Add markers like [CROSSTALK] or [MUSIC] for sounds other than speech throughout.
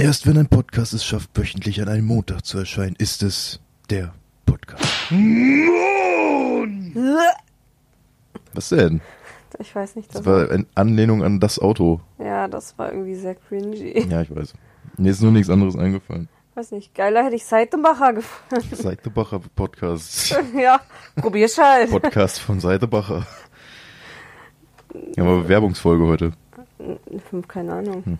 Erst wenn ein Podcast es schafft, wöchentlich an einem Montag zu erscheinen, ist es der Podcast. Was denn? Ich weiß nicht. Das war eine Anlehnung an das Auto. ja, das war irgendwie sehr cringy. Ja, ich weiß. Mir ist nur nichts anderes eingefallen. Weiß nicht, geiler hätte ich Seitenbacher gefunden. [LAUGHS] Seidebacher Podcast. [LAUGHS] ja, probier's halt. Podcast von Seidebacher. Ja, aber Werbungsfolge heute. Hm, Keine Ahnung.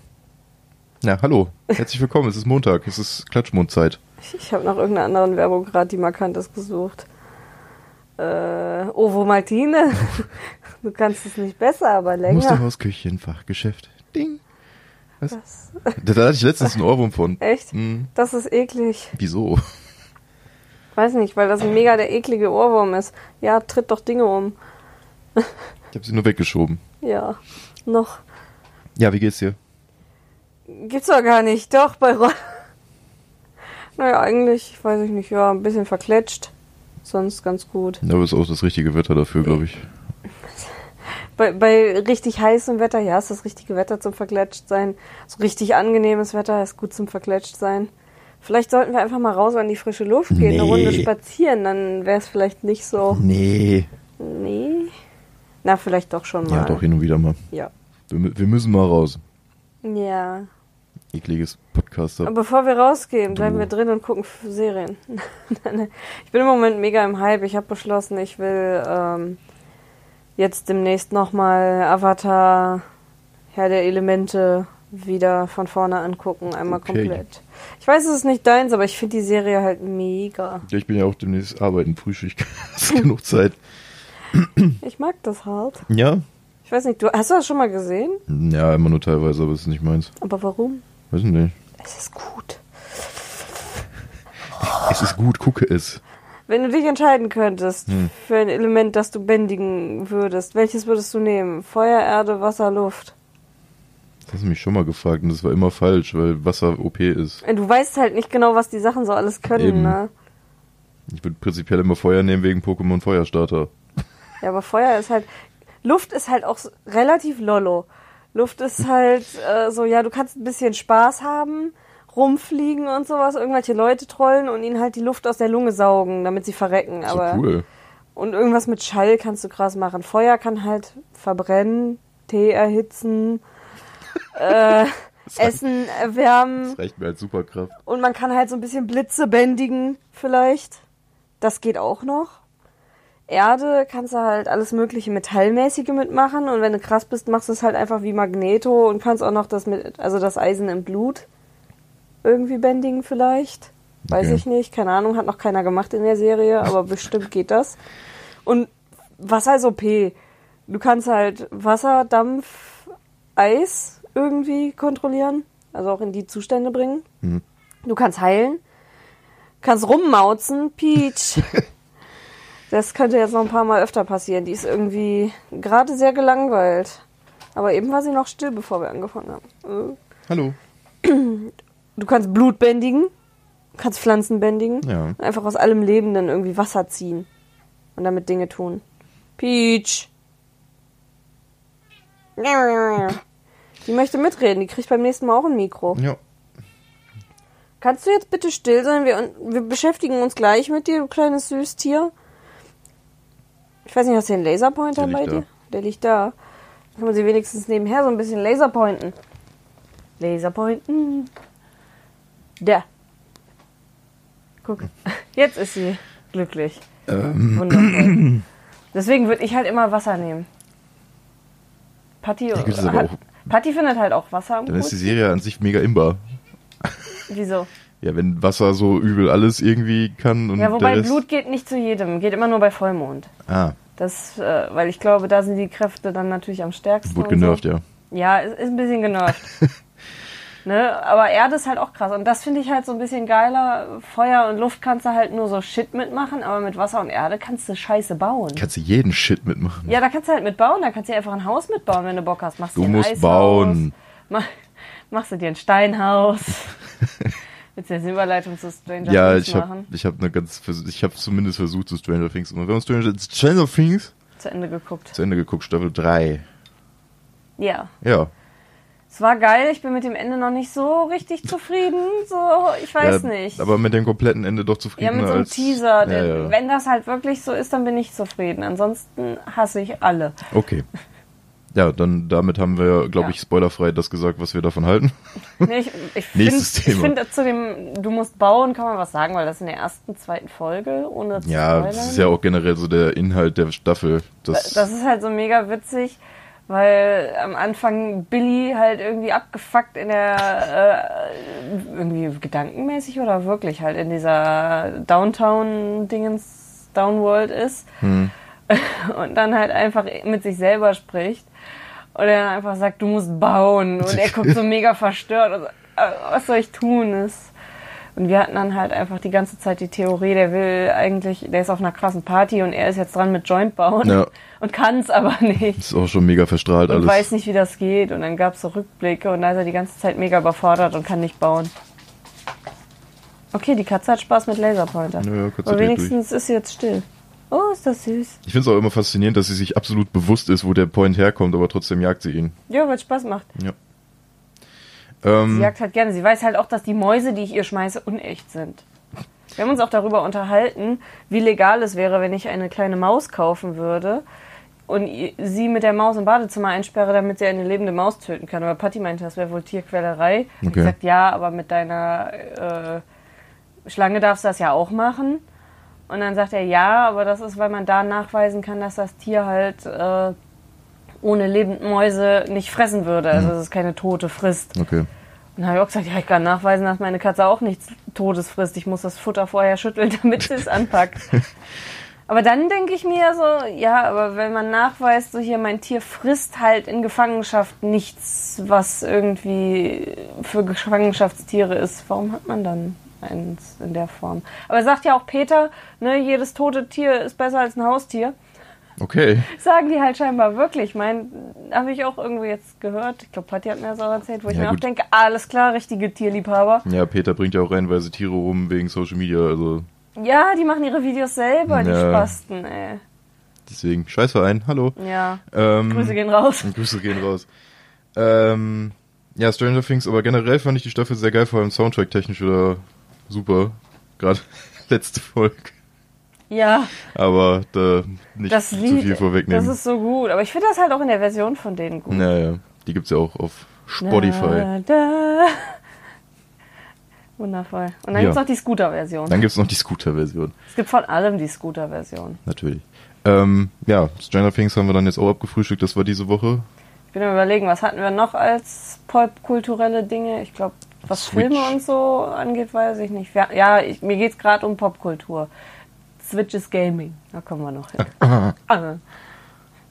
Ja, hallo. Herzlich willkommen. Es ist Montag. Es ist Klatschmondzeit. Ich, ich habe nach irgendeiner anderen Werbung gerade, die markant ist, gesucht. Äh, Ovo Martine. [LAUGHS] Du kannst es nicht besser, aber länger. Musterhausküchen, Fachgeschäft. Ding. Was? Das, Da, hatte ich letztens einen Ohrwurm von. echt? Hm, Das ist eklig. wieso? Weiß nicht, weil das ein mega der eklige Ohrwurm ist. Ja, tritt doch Dinge um. Ich habe sie nur weggeschoben. Ja, noch. Ja, wie geht's dir? Gibt's doch gar nicht. Doch, bei Ron. [LAUGHS] Naja, eigentlich, weiß ich nicht, ja, ein bisschen verkletscht. Sonst ganz gut. Ja, aber ist auch das richtige Wetter dafür, glaube ich. [LAUGHS] Bei, bei richtig heißem Wetter, ja, ist das richtige Wetter zum verkletscht sein. So richtig angenehmes Wetter ist gut zum verkletscht sein. Vielleicht sollten wir einfach mal raus an die frische Luft gehen, eine Nee. Runde spazieren, dann wäre es vielleicht nicht so. Nee. Nee. Na, vielleicht doch schon mal. Ja, doch, hin und wieder mal. Ja. Wir, wir müssen mal raus. Ja. Ekliges Podcaster. Aber bevor wir rausgehen, bleiben wir drin und gucken Serien. [LAUGHS] ich bin im Moment mega im Hype. Ich habe beschlossen, ich will ähm, jetzt demnächst nochmal Avatar, Herr der Elemente wieder von vorne angucken, einmal Okay. komplett. Ich weiß, es ist nicht deins, aber ich finde die Serie halt mega. Ja, ich bin ja auch demnächst arbeiten, Frühschicht. [LAUGHS] ist genug Zeit. [LAUGHS] Ich mag das halt. Ja? Ich weiß nicht, du hast du das schon mal gesehen? Ja, immer nur teilweise, aber es ist nicht meins. Aber warum? Weiß ich nicht. Es ist gut. Es ist gut, gucke es. Wenn du dich entscheiden könntest Hm. für ein Element, das du bändigen würdest, welches würdest du nehmen? Feuer, Erde, Wasser, Luft? Das hast du mich schon mal gefragt und das war immer falsch, weil Wasser OP ist. Du weißt halt nicht genau, was die Sachen so alles können, Eben. ne? Ich würde prinzipiell immer Feuer nehmen wegen Pokémon Feuerstarter. Ja, aber Feuer ist halt. Luft ist halt auch relativ lollo. Luft ist halt äh, so, ja, du kannst ein bisschen Spaß haben, rumfliegen und sowas, irgendwelche Leute trollen und ihnen halt die Luft aus der Lunge saugen, damit sie verrecken. So aber cool. Und irgendwas mit Schall kannst du krass machen. Feuer kann halt verbrennen, Tee erhitzen, [LAUGHS] äh, Essen erwärmen. Das reicht mir als Superkraft. Und man kann halt so ein bisschen Blitze bändigen, vielleicht. Das geht auch noch. Erde kannst du halt alles mögliche Metallmäßige mitmachen und wenn du krass bist, machst du es halt einfach wie Magneto und kannst auch noch das mit, also das Eisen im Blut irgendwie bändigen vielleicht. Weiß Okay. ich nicht, keine Ahnung, hat noch keiner gemacht in der Serie, aber bestimmt geht das. Und Wasser ist OP. Du kannst halt Wasser, Dampf, Eis irgendwie kontrollieren, also auch in die Zustände bringen. Mhm. Du kannst heilen, kannst rummauzen, Peach. [LAUGHS] das könnte jetzt noch ein paar Mal öfter passieren. Die ist irgendwie gerade sehr gelangweilt. Aber eben war sie noch still, bevor wir angefangen haben. Hallo. Du kannst Blut bändigen, kannst Pflanzen bändigen. Ja. Einfach aus allem Lebenden irgendwie Wasser ziehen und damit Dinge tun. Peach. Die möchte mitreden, die kriegt beim nächsten Mal auch ein Mikro. Ja. Kannst du jetzt bitte still sein? Wir, wir beschäftigen uns gleich mit dir, du kleines Süßtier. Ich weiß nicht, hast du den Laserpointer bei da. dir? Der liegt da. Kann man sie wenigstens nebenher so ein bisschen Laserpointen. Laserpointen. Da. Guck. [LAUGHS] Jetzt ist sie glücklich. Ähm, Wundervoll. Deswegen würde ich halt immer Wasser nehmen. Patti, Ja, hat, auch- Patti findet halt auch Wasser dann ist die. Serie an sich mega imbar. Wieso? Ja, wenn Wasser so übel alles irgendwie kann und Ja, wobei. Blut geht nicht zu jedem, geht immer nur bei Vollmond. Ah, Das, äh, weil ich glaube, da sind die Kräfte dann natürlich am stärksten. und genervt, so. ja. Ja, ist, ist ein bisschen genervt. [LAUGHS] ne? Aber Erde ist halt auch krass. Und das finde ich halt so ein bisschen geiler. Feuer und Luft kannst du halt nur so Shit mitmachen, aber mit Wasser und Erde kannst du Scheiße bauen. Kannst du jeden Shit mitmachen. Ja, da kannst du halt mitbauen. Da kannst du dir einfach ein Haus mitbauen, wenn du Bock hast. Machst Du musst Eishaus, bauen. Mach, machst du dir ein Steinhaus. [LAUGHS] Willst du jetzt eine Überleitung zu Stranger Ja, Things ich habe machen? ich hab eine ganz, ich habe zumindest versucht zu Stranger Things. Und wir haben Stranger, Stranger Things Zu Ende geguckt. zu Ende geguckt, Staffel 3. Ja. Ja, Es war geil, ich bin mit dem Ende noch nicht so richtig zufrieden. So, ich weiß ja, nicht. Aber mit dem kompletten Ende doch ja, zufriedener mit so einem als... Teaser. Ja, ja. Wenn das halt wirklich so ist, dann bin ich zufrieden. Ansonsten hasse ich alle. Okay. [LAUGHS] Ja, dann damit haben wir, glaube Ja. ich, spoilerfrei das gesagt, was wir davon halten. [LAUGHS] Nee, ich ich finde, finde zu dem, du musst bauen, kann man was sagen, weil das in der ersten, zweiten Folge, ohne zu Ja, spoilern. das ist ja auch generell so der Inhalt der Staffel. Das, Das ist halt so mega witzig, weil am Anfang Billy halt irgendwie abgefuckt in der, äh, irgendwie gedankenmäßig oder wirklich halt in dieser Downtown-Dingens, Downworld ist. Hm. [LAUGHS] Und dann halt einfach mit sich selber spricht. Und er dann einfach sagt, du musst bauen. Und er guckt so mega verstört. Und so, äh, was soll ich tun? Ist und wir hatten dann halt einfach die ganze Zeit die Theorie, der will eigentlich, der ist auf einer krassen Party und er ist jetzt dran mit Joint bauen Ja. [LAUGHS] und kann es aber nicht. ist auch schon mega verstrahlt Und alles. weiß nicht, wie das geht. Und dann gab es so Rückblicke und da ist er die ganze Zeit mega überfordert und kann nicht bauen. Okay, die Katze hat Spaß mit Laserpointer. Ja, ja, Katze Aber wenigstens ist sie jetzt still. Oh, ist das süß. Ich finde es auch immer faszinierend, dass sie sich absolut bewusst ist, wo der Point herkommt, aber trotzdem jagt sie ihn. Ja, weil es Spaß macht. Ja. Sie Ähm, jagt halt gerne. Sie weiß halt auch, dass die Mäuse, die ich ihr schmeiße, unecht sind. Wir haben uns auch darüber unterhalten, wie legal es wäre, wenn ich eine kleine Maus kaufen würde und sie mit der Maus im Badezimmer einsperre, damit sie eine lebende Maus töten kann. Aber Patti meinte, das wäre wohl Tierquälerei. Ich Okay. gesagt, ja, aber mit deiner äh, Schlange darfst du das ja auch machen. Und dann sagt er, ja, aber das ist, weil man da nachweisen kann, dass das Tier halt äh, ohne lebende Mäuse nicht fressen würde. Also es ist keine tote frisst. okay. Und dann habe ich auch gesagt, ja, ich kann nachweisen, dass meine Katze auch nichts Todes frisst. Ich muss das Futter vorher schütteln, [LAUGHS] damit sie es anpackt. [LAUGHS] aber dann denke ich mir so, ja, aber wenn man nachweist, so hier, mein Tier frisst halt in Gefangenschaft nichts, was irgendwie für Gefangenschaftstiere ist, warum hat man dann eins in der Form? Aber sagt ja auch Peter, ne, jedes tote Tier ist besser als ein Haustier. Okay. [LAUGHS] Sagen die halt scheinbar wirklich. Ich meine, habe ich auch irgendwie jetzt gehört. Ich glaube, Patti hat mir das auch erzählt, wo ich Ja, mir auch gut. denke, alles klar, richtige Tierliebhaber. Ja, Peter bringt ja auch reihenweise Tiere rum wegen Social Media, also Ja, die machen ihre Videos selber, die Ja. Spasten, ey. deswegen. Scheißverein, hallo. Ja, Ähm, Grüße gehen raus. [LAUGHS] Grüße gehen raus. Ähm, ja, Stranger Things, aber generell fand ich die Staffel sehr geil, vor allem Soundtrack technisch wieder super. Gerade [LAUGHS] letzte Folge. Ja, Aber da nicht das zu Lied, viel vorwegnehmen. das ist so gut. Aber ich finde das halt auch in der Version von denen gut. naja, die gibt's ja auch auf Spotify. Da, da. Wundervoll. Und dann Ja. gibt's noch die Scooter-Version. Dann gibt's noch die Scooter-Version, Es gibt von allem die Scooter-Version. natürlich. Ähm, ja, Stranger Things haben wir dann jetzt auch abgefrühstückt, das war diese Woche. Ich bin am überlegen, was hatten wir noch als popkulturelle Dinge? Ich glaube, was Switch. Filme und so angeht, weiß ich nicht. Ja, ich, mir geht's gerade um Popkultur. Switch is Gaming. Da kommen wir noch hin. [LAUGHS] Ah.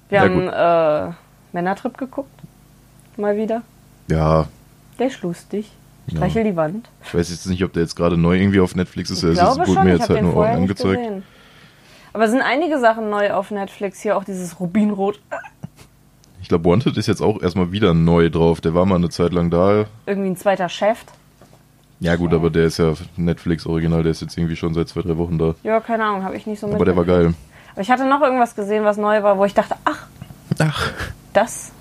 Wir Ja, haben äh, Männertrip geguckt. Mal wieder. Ja, Der ist lustig. Ja. Streichel die Wand. ich weiß jetzt nicht, ob der jetzt gerade neu irgendwie auf Netflix ist. Ich es glaube wurde schon, mir jetzt halt nur angezeigt. gesehen. Aber es sind einige Sachen neu auf Netflix. Hier auch dieses Rubinrot. Ich glaube, Wanted ist jetzt auch erstmal wieder neu drauf. Der war mal eine Zeit lang da. Irgendwie ein zweiter Chef. Ja gut, aber der ist ja Netflix Original, der ist jetzt irgendwie schon seit zwei, drei Wochen da. Ja, keine Ahnung, habe ich nicht so Aber der war geil. Aber ich hatte noch irgendwas gesehen, was neu war, wo ich dachte, ach, Ach. das?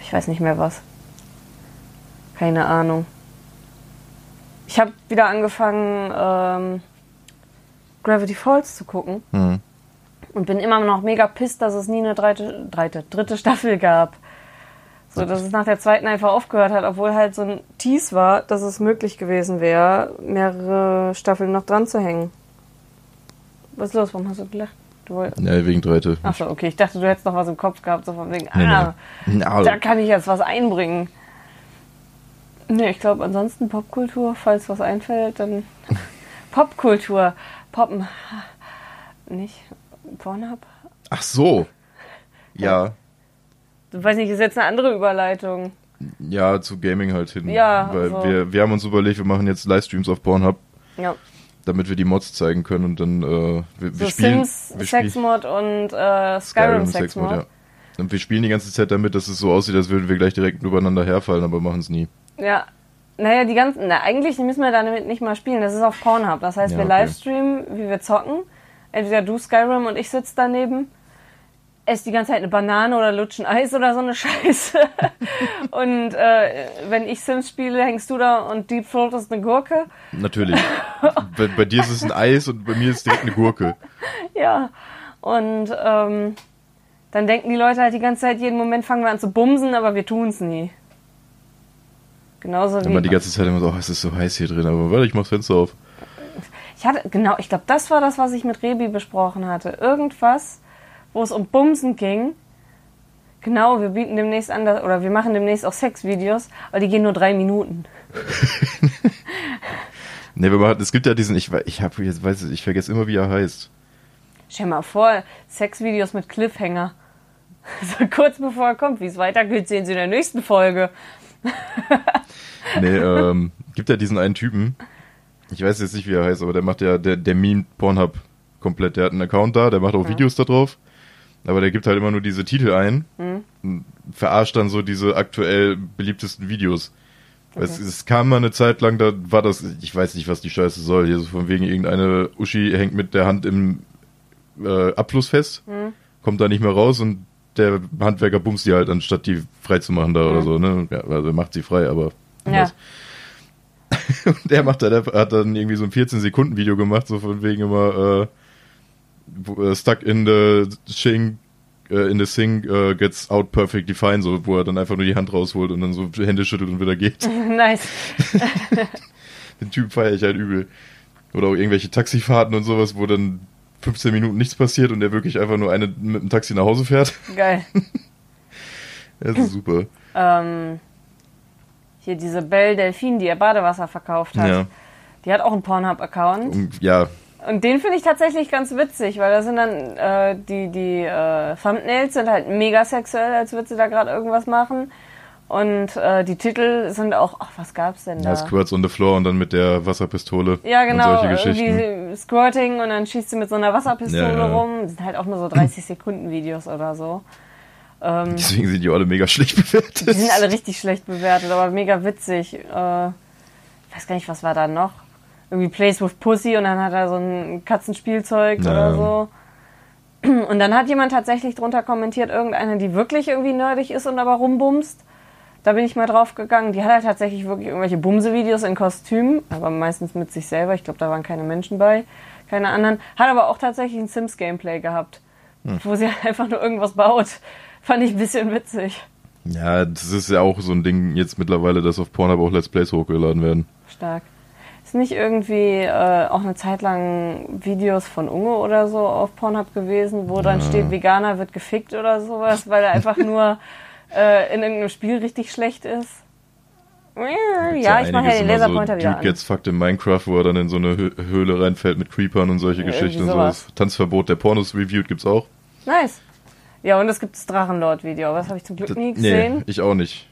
Ich weiß nicht mehr was. Keine Ahnung. Ich habe wieder angefangen, ähm, Gravity Falls zu gucken Hm. Und bin immer noch mega pisst, dass es nie eine dritte, dritte, dritte Staffel gab. So, dass es nach der zweiten einfach aufgehört hat, obwohl halt so ein Tease war, dass es möglich gewesen wäre, mehrere Staffeln noch dran zu hängen. Was ist los? Warum hast du gelacht? Du woll- Ja, wegen Dreite. Achso, okay. Ich dachte, du hättest noch was im Kopf gehabt, so von wegen, Nee, ah, nee. Da kann ich jetzt was einbringen. Nee, ich glaube, ansonsten Popkultur, falls was einfällt, dann [LAUGHS] Popkultur. Poppen. Nicht? Pornhub? Ach so. Ja. Du weißt nicht, ist jetzt eine andere Überleitung. Ja, zu Gaming halt hin. Ja, Weil also- wir, wir haben uns überlegt, wir machen jetzt Livestreams auf Pornhub, Ja. damit wir die Mods zeigen können und dann äh, wir, So wir spielen. Sims, wir Sexmod und äh, Skyrim, Sexmod, Sexmod. ja. Und wir spielen die ganze Zeit damit, dass es so aussieht, als würden wir gleich direkt übereinander herfallen, aber machen es nie. Ja. Naja, die ganzen. Na, eigentlich müssen wir damit nicht mal spielen. Das ist auf Pornhub. Das heißt, Ja, wir okay. livestreamen, wie wir zocken. Entweder du Skyrim und ich sitze daneben. esse die ganze Zeit eine Banane oder lutschen Eis oder so eine [LAUGHS] Scheiße. und äh, wenn ich Sims spiele, hängst du da und Deep Throatest eine Gurke. Natürlich. bei, bei dir ist es ein Eis und bei mir ist es direkt eine Gurke. Ja. Und ähm, dann denken die Leute halt die ganze Zeit, jeden Moment fangen wir an zu bumsen, aber wir tun's nie. Genauso Wenn man die ganze Zeit immer so, oh, es ist so heiß hier drin, aber warte, ich mach's Fenster auf. Ich hatte, genau, ich glaube, das war das, was ich mit Rebi besprochen hatte. Irgendwas, wo es um Bumsen ging. Genau, wir bieten demnächst an, oder wir machen demnächst auch Sexvideos, aber die gehen nur drei Minuten. Ne, wenn man hat, es gibt ja diesen, ich, ich hab jetzt weiß ich, ich vergesse immer, wie er heißt. Stell mal vor, Sexvideos mit Cliffhanger. [LAUGHS] So kurz bevor er kommt, wie es weitergeht, sehen Sie in der nächsten Folge. [LAUGHS] Nee, ähm, gibt ja diesen einen Typen. Ich weiß jetzt nicht, wie er heißt, aber der macht ja, der, der meme Pornhub komplett. Der hat einen Account da, der macht auch Videos da drauf. Aber der gibt halt immer nur diese Titel ein und verarscht dann so diese aktuell beliebtesten Videos. Weil Es, es kam mal eine Zeit lang, da war das, ich weiß nicht, was die Scheiße soll. Hier so von wegen irgendeine Uschi hängt mit der Hand im äh, Abfluss fest, kommt da nicht mehr raus und der Handwerker bumst die halt, anstatt die frei zu machen da oder so, ne? Ja, also er macht sie frei, aber Ja. Und [LAUGHS] der macht dann, hat dann irgendwie so ein 14-Sekunden-Video gemacht, so von wegen immer äh, äh, stuck in the shing, äh, in the sink äh, gets out perfectly fine, so wo er dann einfach nur die Hand rausholt und dann so Hände schüttelt und wieder geht. [LAUGHS] nice. [LAUGHS] Den Typ feiere ich halt übel. Oder auch irgendwelche Taxifahrten und sowas, wo dann 15 Minuten nichts passiert und der wirklich einfach nur eine mit dem Taxi nach Hause fährt. Geil. Das ist super. ähm, hier diese Belle Delphine, die ihr Badewasser verkauft hat. Ja. Die hat auch einen Pornhub-Account. Und, ja, Und den finde ich tatsächlich ganz witzig, weil da sind dann äh, die, die äh, Thumbnails sind halt mega sexuell, als würde sie da gerade irgendwas machen. Und äh, die Titel sind auch, ach, was gab's denn da? ja, Squirts on the floor und dann mit der Wasserpistole Ja, genau, und solche Geschichten. irgendwie Squirting und dann schießt sie mit so einer Wasserpistole Ja, ja. rum. Das sind halt auch nur so [CLEARS THROAT] 30 Sekunden Videos oder so. Ähm, Deswegen sind die alle mega schlecht bewertet. die sind alle richtig schlecht bewertet, aber mega witzig. Äh, ich weiß gar nicht, was war da noch? Irgendwie Plays with Pussy und dann hat er so ein Katzenspielzeug Ja. oder so. Und dann hat jemand tatsächlich drunter kommentiert, irgendeine, die wirklich irgendwie nerdig ist und aber rumbumst. Da bin ich mal drauf gegangen. Die hat halt tatsächlich wirklich irgendwelche Bumse-Videos in Kostüm, aber meistens mit sich selber. Ich glaube, da waren keine Menschen bei, keine anderen. Hat aber auch tatsächlich ein Sims-Gameplay gehabt, wo sie [LAUGHS] einfach nur irgendwas baut. Fand ich ein bisschen witzig. Ja, das ist ja auch so ein Ding jetzt mittlerweile, dass auf Pornhub auch Let's Plays hochgeladen werden. Stark. Ist nicht irgendwie äh, auch eine Zeit lang Videos von Unge oder so auf Pornhub gewesen, wo dann steht, Veganer wird gefickt oder sowas, weil er einfach nur [LAUGHS] äh, in irgendeinem Spiel richtig schlecht ist? Ja, ich mache ja den Laserpointer so wieder Dude an. gets fucked in Minecraft, wo er dann in so eine Hö Höhle reinfällt mit Creepern und solche Ja, Geschichten und sowas. sowas. Tanzverbot der Pornos reviewed gibt's auch. Nice. Ja, und es gibt das Drachenlord-Video, das habe ich zum Glück nie gesehen. nee, ich auch nicht.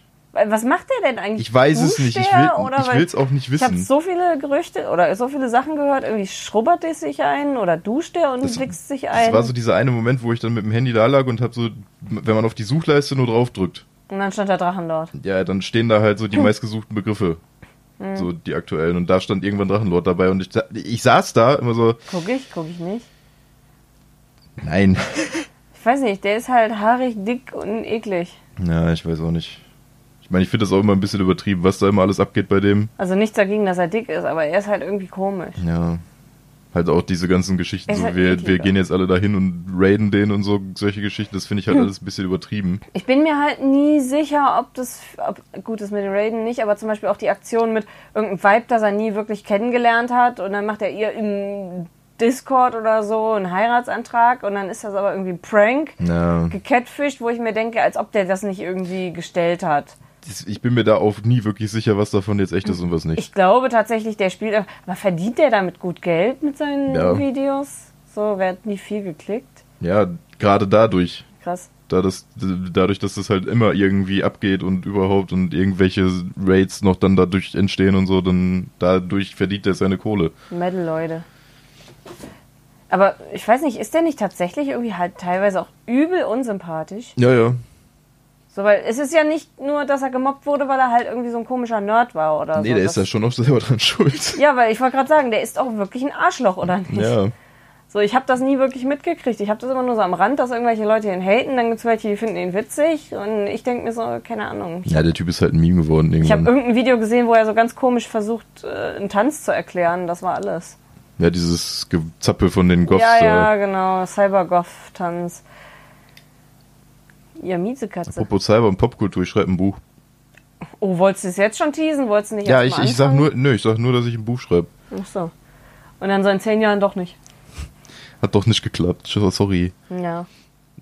Was macht der denn eigentlich? Ich weiß es nicht. Ich der, will will's auch nicht Ich habe wissen. so viele Gerüchte oder so viele Sachen gehört. Irgendwie schrubbert er sich ein oder duscht er und Das- wichst sich Das ein. war so dieser eine Moment, wo ich dann mit dem Handy da lag und hab so, wenn man auf die Suchleiste nur draufdrückt, und dann stand der Drachenlord. ja, dann stehen da halt so Hm. die [LAUGHS] meistgesuchten Begriffe. So die aktuellen. Und da stand irgendwann Drachenlord dabei und ich, ich saß da immer so, Guck ich, guck ich nicht. nein. [LAUGHS] Weiß nicht, der ist halt haarig, dick und eklig. Ja, ich weiß auch nicht. Ich meine, ich finde das auch immer ein bisschen übertrieben, was da immer alles abgeht bei dem. Also nichts dagegen, dass er dick ist, aber er ist halt irgendwie komisch. Ja. Halt auch diese ganzen Geschichten, so halt wir, eklig, wir gehen jetzt alle dahin und raiden den und so, solche Geschichten, das finde ich halt alles ein bisschen übertrieben. Ich bin mir halt nie sicher, ob das, ob, gut ist mit den Raiden nicht, aber zum Beispiel auch die Aktion mit irgendeinem Vibe, das er nie wirklich kennengelernt hat und dann macht er ihr im Discord oder so einen Heiratsantrag und dann ist das aber irgendwie ein Prank, Ja. gecatfischt, wo ich mir denke, als ob der das nicht irgendwie gestellt hat. Ich bin mir da auch nie wirklich sicher, was davon jetzt echt ist und was nicht. Ich glaube tatsächlich, der spielt, aber verdient der damit gut Geld mit seinen Ja. Videos? So, wer hat nie viel geklickt? Ja, gerade dadurch. Krass. Da das, dadurch, dass das halt immer irgendwie abgeht und überhaupt und irgendwelche Raids noch dann dadurch entstehen und so, dann dadurch verdient er seine Kohle. Metal, Leute. Aber ich weiß nicht, ist der nicht tatsächlich irgendwie halt teilweise auch übel unsympathisch? Ja, ja. So, weil es ist ja nicht nur, dass er gemobbt wurde, weil er halt irgendwie so ein komischer Nerd war oder Nee, so. der Das- ist da schon auch selber [LAUGHS] dran schuld. Ja, weil ich wollte gerade sagen, der ist auch wirklich ein Arschloch, oder nicht? Ja. So, ich habe das nie wirklich mitgekriegt. Ich habe das immer nur so am Rand, dass irgendwelche Leute ihn haten, dann gibt's welche, die finden ihn witzig und ich denke mir so, keine Ahnung. Ja, der Typ ist halt ein Meme geworden Ich habe irgendwann. irgendein Video gesehen, wo er so ganz komisch versucht, äh, einen Tanz zu erklären. Das war alles. Ja, dieses Gezappel von den Goths ja, ja, genau. Cyber-Goth-Tanz. Ja, Miezekatze. Apropos Cyber und Popkultur, ich schreibe ein Buch. Oh, wolltest du es jetzt schon teasen? Wolltest du nicht Ja, ich, ich sag nur, nö, ich sag nur, dass ich ein Buch schreibe. Ach so. Und dann so in zehn Jahren doch nicht. Hat doch nicht geklappt. Sorry. Ja.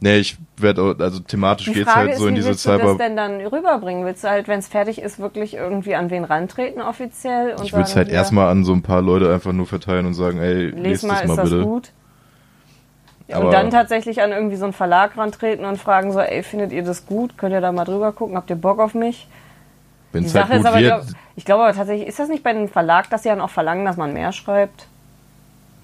Nee, ich werde also thematisch geht's Frage halt ist, so in wie diese willst du das Cyber. denn dann rüberbringen? Willst du halt, wenn es fertig ist, wirklich irgendwie an wen rantreten offiziell? Und Ich würde es halt erstmal an so ein paar Leute einfach nur verteilen und sagen, ey, Les lest mal, das ist mal das bitte. gut? Ja, Aber- und dann tatsächlich an irgendwie so einen Verlag rantreten und fragen so, ey, findet ihr das gut? Könnt ihr da mal drüber gucken? Habt ihr Bock auf mich? Wenn Die es halt Sache ist gut aber, wird. glaub, ich glaube aber tatsächlich, ist das nicht bei einem Verlag, dass sie dann auch verlangen, dass man mehr schreibt?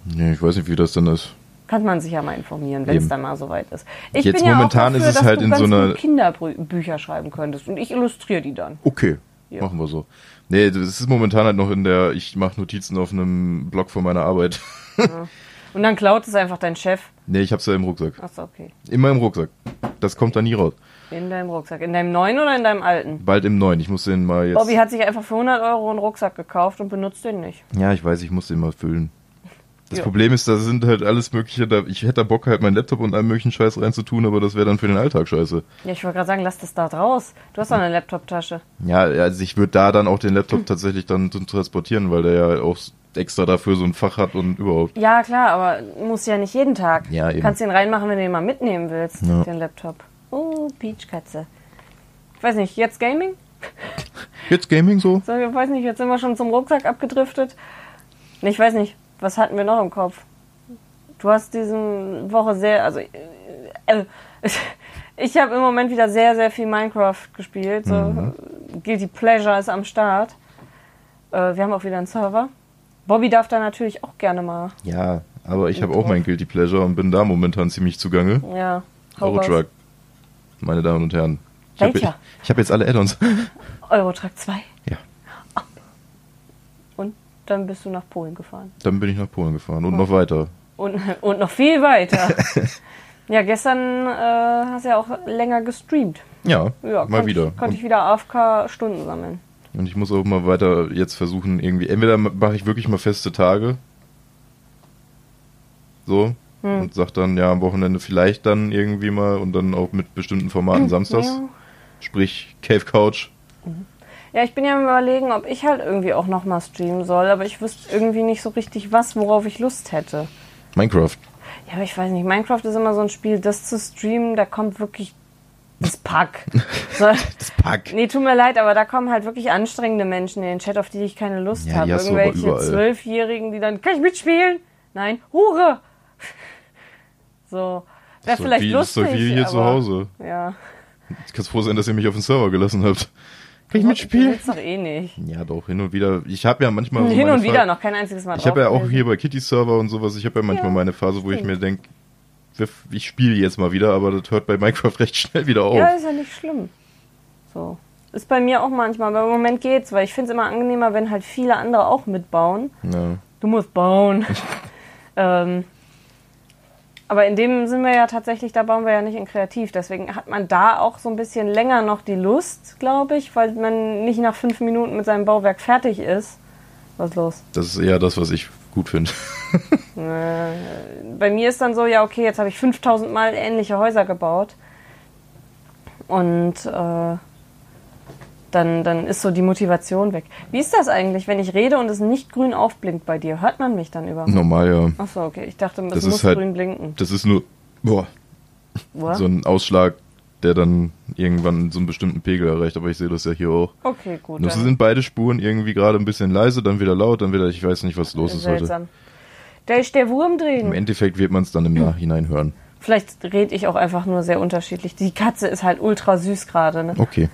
Nee, ich weiß nicht, wie das dann ist. Kann man sich ja mal informieren, wenn es dann mal soweit ist. Ich Jetzt bin ja momentan auch dafür, ist es dass halt du in so einer- Kinderbücher schreiben könntest und ich illustriere die dann. Okay, Ja. machen wir so. Nee, das ist momentan halt noch in der, ich mache Notizen auf einem Blog von meiner Arbeit. [LAUGHS] Und dann klaut es einfach dein Chef. nee, ich hab's ja im Rucksack. Achso, okay. Immer im Rucksack. Das kommt da nie raus. In deinem Rucksack. In deinem neuen oder in deinem alten? Bald im neuen. Ich muss den mal jetzt. Bobby hat sich einfach für 100 Euro einen Rucksack gekauft und benutzt den nicht. Ja, ich weiß, ich muss den mal füllen. Das Ja. Problem ist, da sind halt alles mögliche, da, ich hätte da Bock halt meinen Laptop und allen möglichen Scheiß reinzutun, aber das wäre dann für den Alltag scheiße. Ja, ich wollte gerade sagen, lass das da draus. Du hast doch eine Laptoptasche. Ja, also ich würde da dann auch den Laptop tatsächlich dann transportieren, weil der ja auch extra dafür so ein Fach hat und überhaupt. Ja, klar, aber muss ja nicht jeden Tag. Ja, Du eben. kannst den reinmachen, wenn du den mal mitnehmen willst, Ja. den Laptop. Oh, Peachkatze. Ich weiß nicht, jetzt Gaming? Jetzt Gaming so? So, ich weiß nicht, jetzt sind wir schon zum Rucksack abgedriftet. Ich weiß nicht, was hatten wir noch im Kopf? Du hast diese Woche sehr, also äh, äh, [LAUGHS] ich habe im Moment wieder sehr, sehr viel Minecraft gespielt. So, Mhm. Guilty Pleasure ist am Start. Äh, wir haben auch wieder einen Server. Bobby darf da natürlich auch gerne mal. Ja, aber ich habe auch mein Guilty Pleasure und bin da momentan ziemlich zugange. Ja. Eurotruck. Meine Damen und Herren. Ich habe Welcher? ich, ich hab jetzt alle Add-ons. [LAUGHS] Eurotruck 2. Und dann bist du nach Polen gefahren. Dann bin ich nach Polen gefahren und noch weiter. Und, und noch viel weiter. [LAUGHS] ja, gestern äh, hast du ja auch länger gestreamt. Ja, Ja, mal wieder. Ich, konnte ich wieder AFK-Stunden sammeln. Und ich muss auch mal weiter jetzt versuchen, irgendwie, entweder mache ich wirklich mal feste Tage. So. Hm. Und sag dann, ja, am Wochenende vielleicht dann irgendwie mal und dann auch mit bestimmten Formaten samstags. Ja. Sprich, Cave Couch. Ja, ich bin ja am überlegen, ob ich halt irgendwie auch nochmal streamen soll, aber ich wüsste irgendwie nicht so richtig was, worauf ich Lust hätte. Minecraft. Ja, aber ich weiß nicht, Minecraft ist immer so ein Spiel, das zu streamen, da kommt wirklich das Pack. [LAUGHS] so, Das Pack. nee, tut mir leid, aber da kommen halt wirklich anstrengende Menschen in den Chat, auf die ich keine Lust Ja, habe. Irgendwelche. Zwölfjährigen, die dann, kann ich mitspielen? Nein, Hure! [LAUGHS] So, wäre So vielleicht wie, lustig. doch wie hier aber, zu Hause. Ja. Ich kann froh sein, dass ihr mich auf den Server gelassen habt. Kann ich mitspielen? willst doch eh nicht. Ja, doch, hin und wieder. Ich habe ja manchmal. so Hin und Phase- wieder noch kein einziges Mal Ich habe ja auch hier bei Kitty Server und sowas, ich habe ja manchmal Ja, meine Phase, wo ich mir denke, ich spiele jetzt mal wieder, aber das hört bei Minecraft [LAUGHS] recht schnell wieder auf. Ja, ist ja nicht schlimm. So. Ist bei mir auch manchmal, aber im Moment geht's, weil ich finde es immer angenehmer, wenn halt viele andere auch mitbauen. Ja. Du musst bauen. [LAUGHS] ähm, aber in dem sind wir ja tatsächlich, da bauen wir ja nicht in kreativ. Deswegen hat man da auch so ein bisschen länger noch die Lust, glaube ich, weil man nicht nach fünf Minuten mit seinem Bauwerk fertig ist. Was ist los? Das ist eher das, was ich gut finde. [LAUGHS] Äh, bei mir ist dann so, ja, okay, jetzt habe ich 5000 Mal ähnliche Häuser gebaut. Und äh, dann, dann ist so die Motivation weg. Wie ist das eigentlich, wenn ich rede und es nicht grün aufblinkt bei dir? Hört man mich dann überhaupt? Normal, ja. Achso, okay. Ich dachte, es Das muss ist halt- grün blinken. Das ist nur boah, What? so ein Ausschlag, der dann irgendwann so einen bestimmten Pegel erreicht, aber ich sehe das ja hier auch. okay, gut. Das sind beide Spuren irgendwie gerade ein bisschen leise, dann wieder laut, dann wieder, ich weiß nicht, was los ist heute. seltsam. Da ist der Wurm Im drin. Endeffekt wird man es dann im [CLEARS THROAT] Nachhinein hören. Vielleicht rede ich auch einfach nur sehr unterschiedlich. Die Katze ist halt ultra süß gerade. Ne? Okay.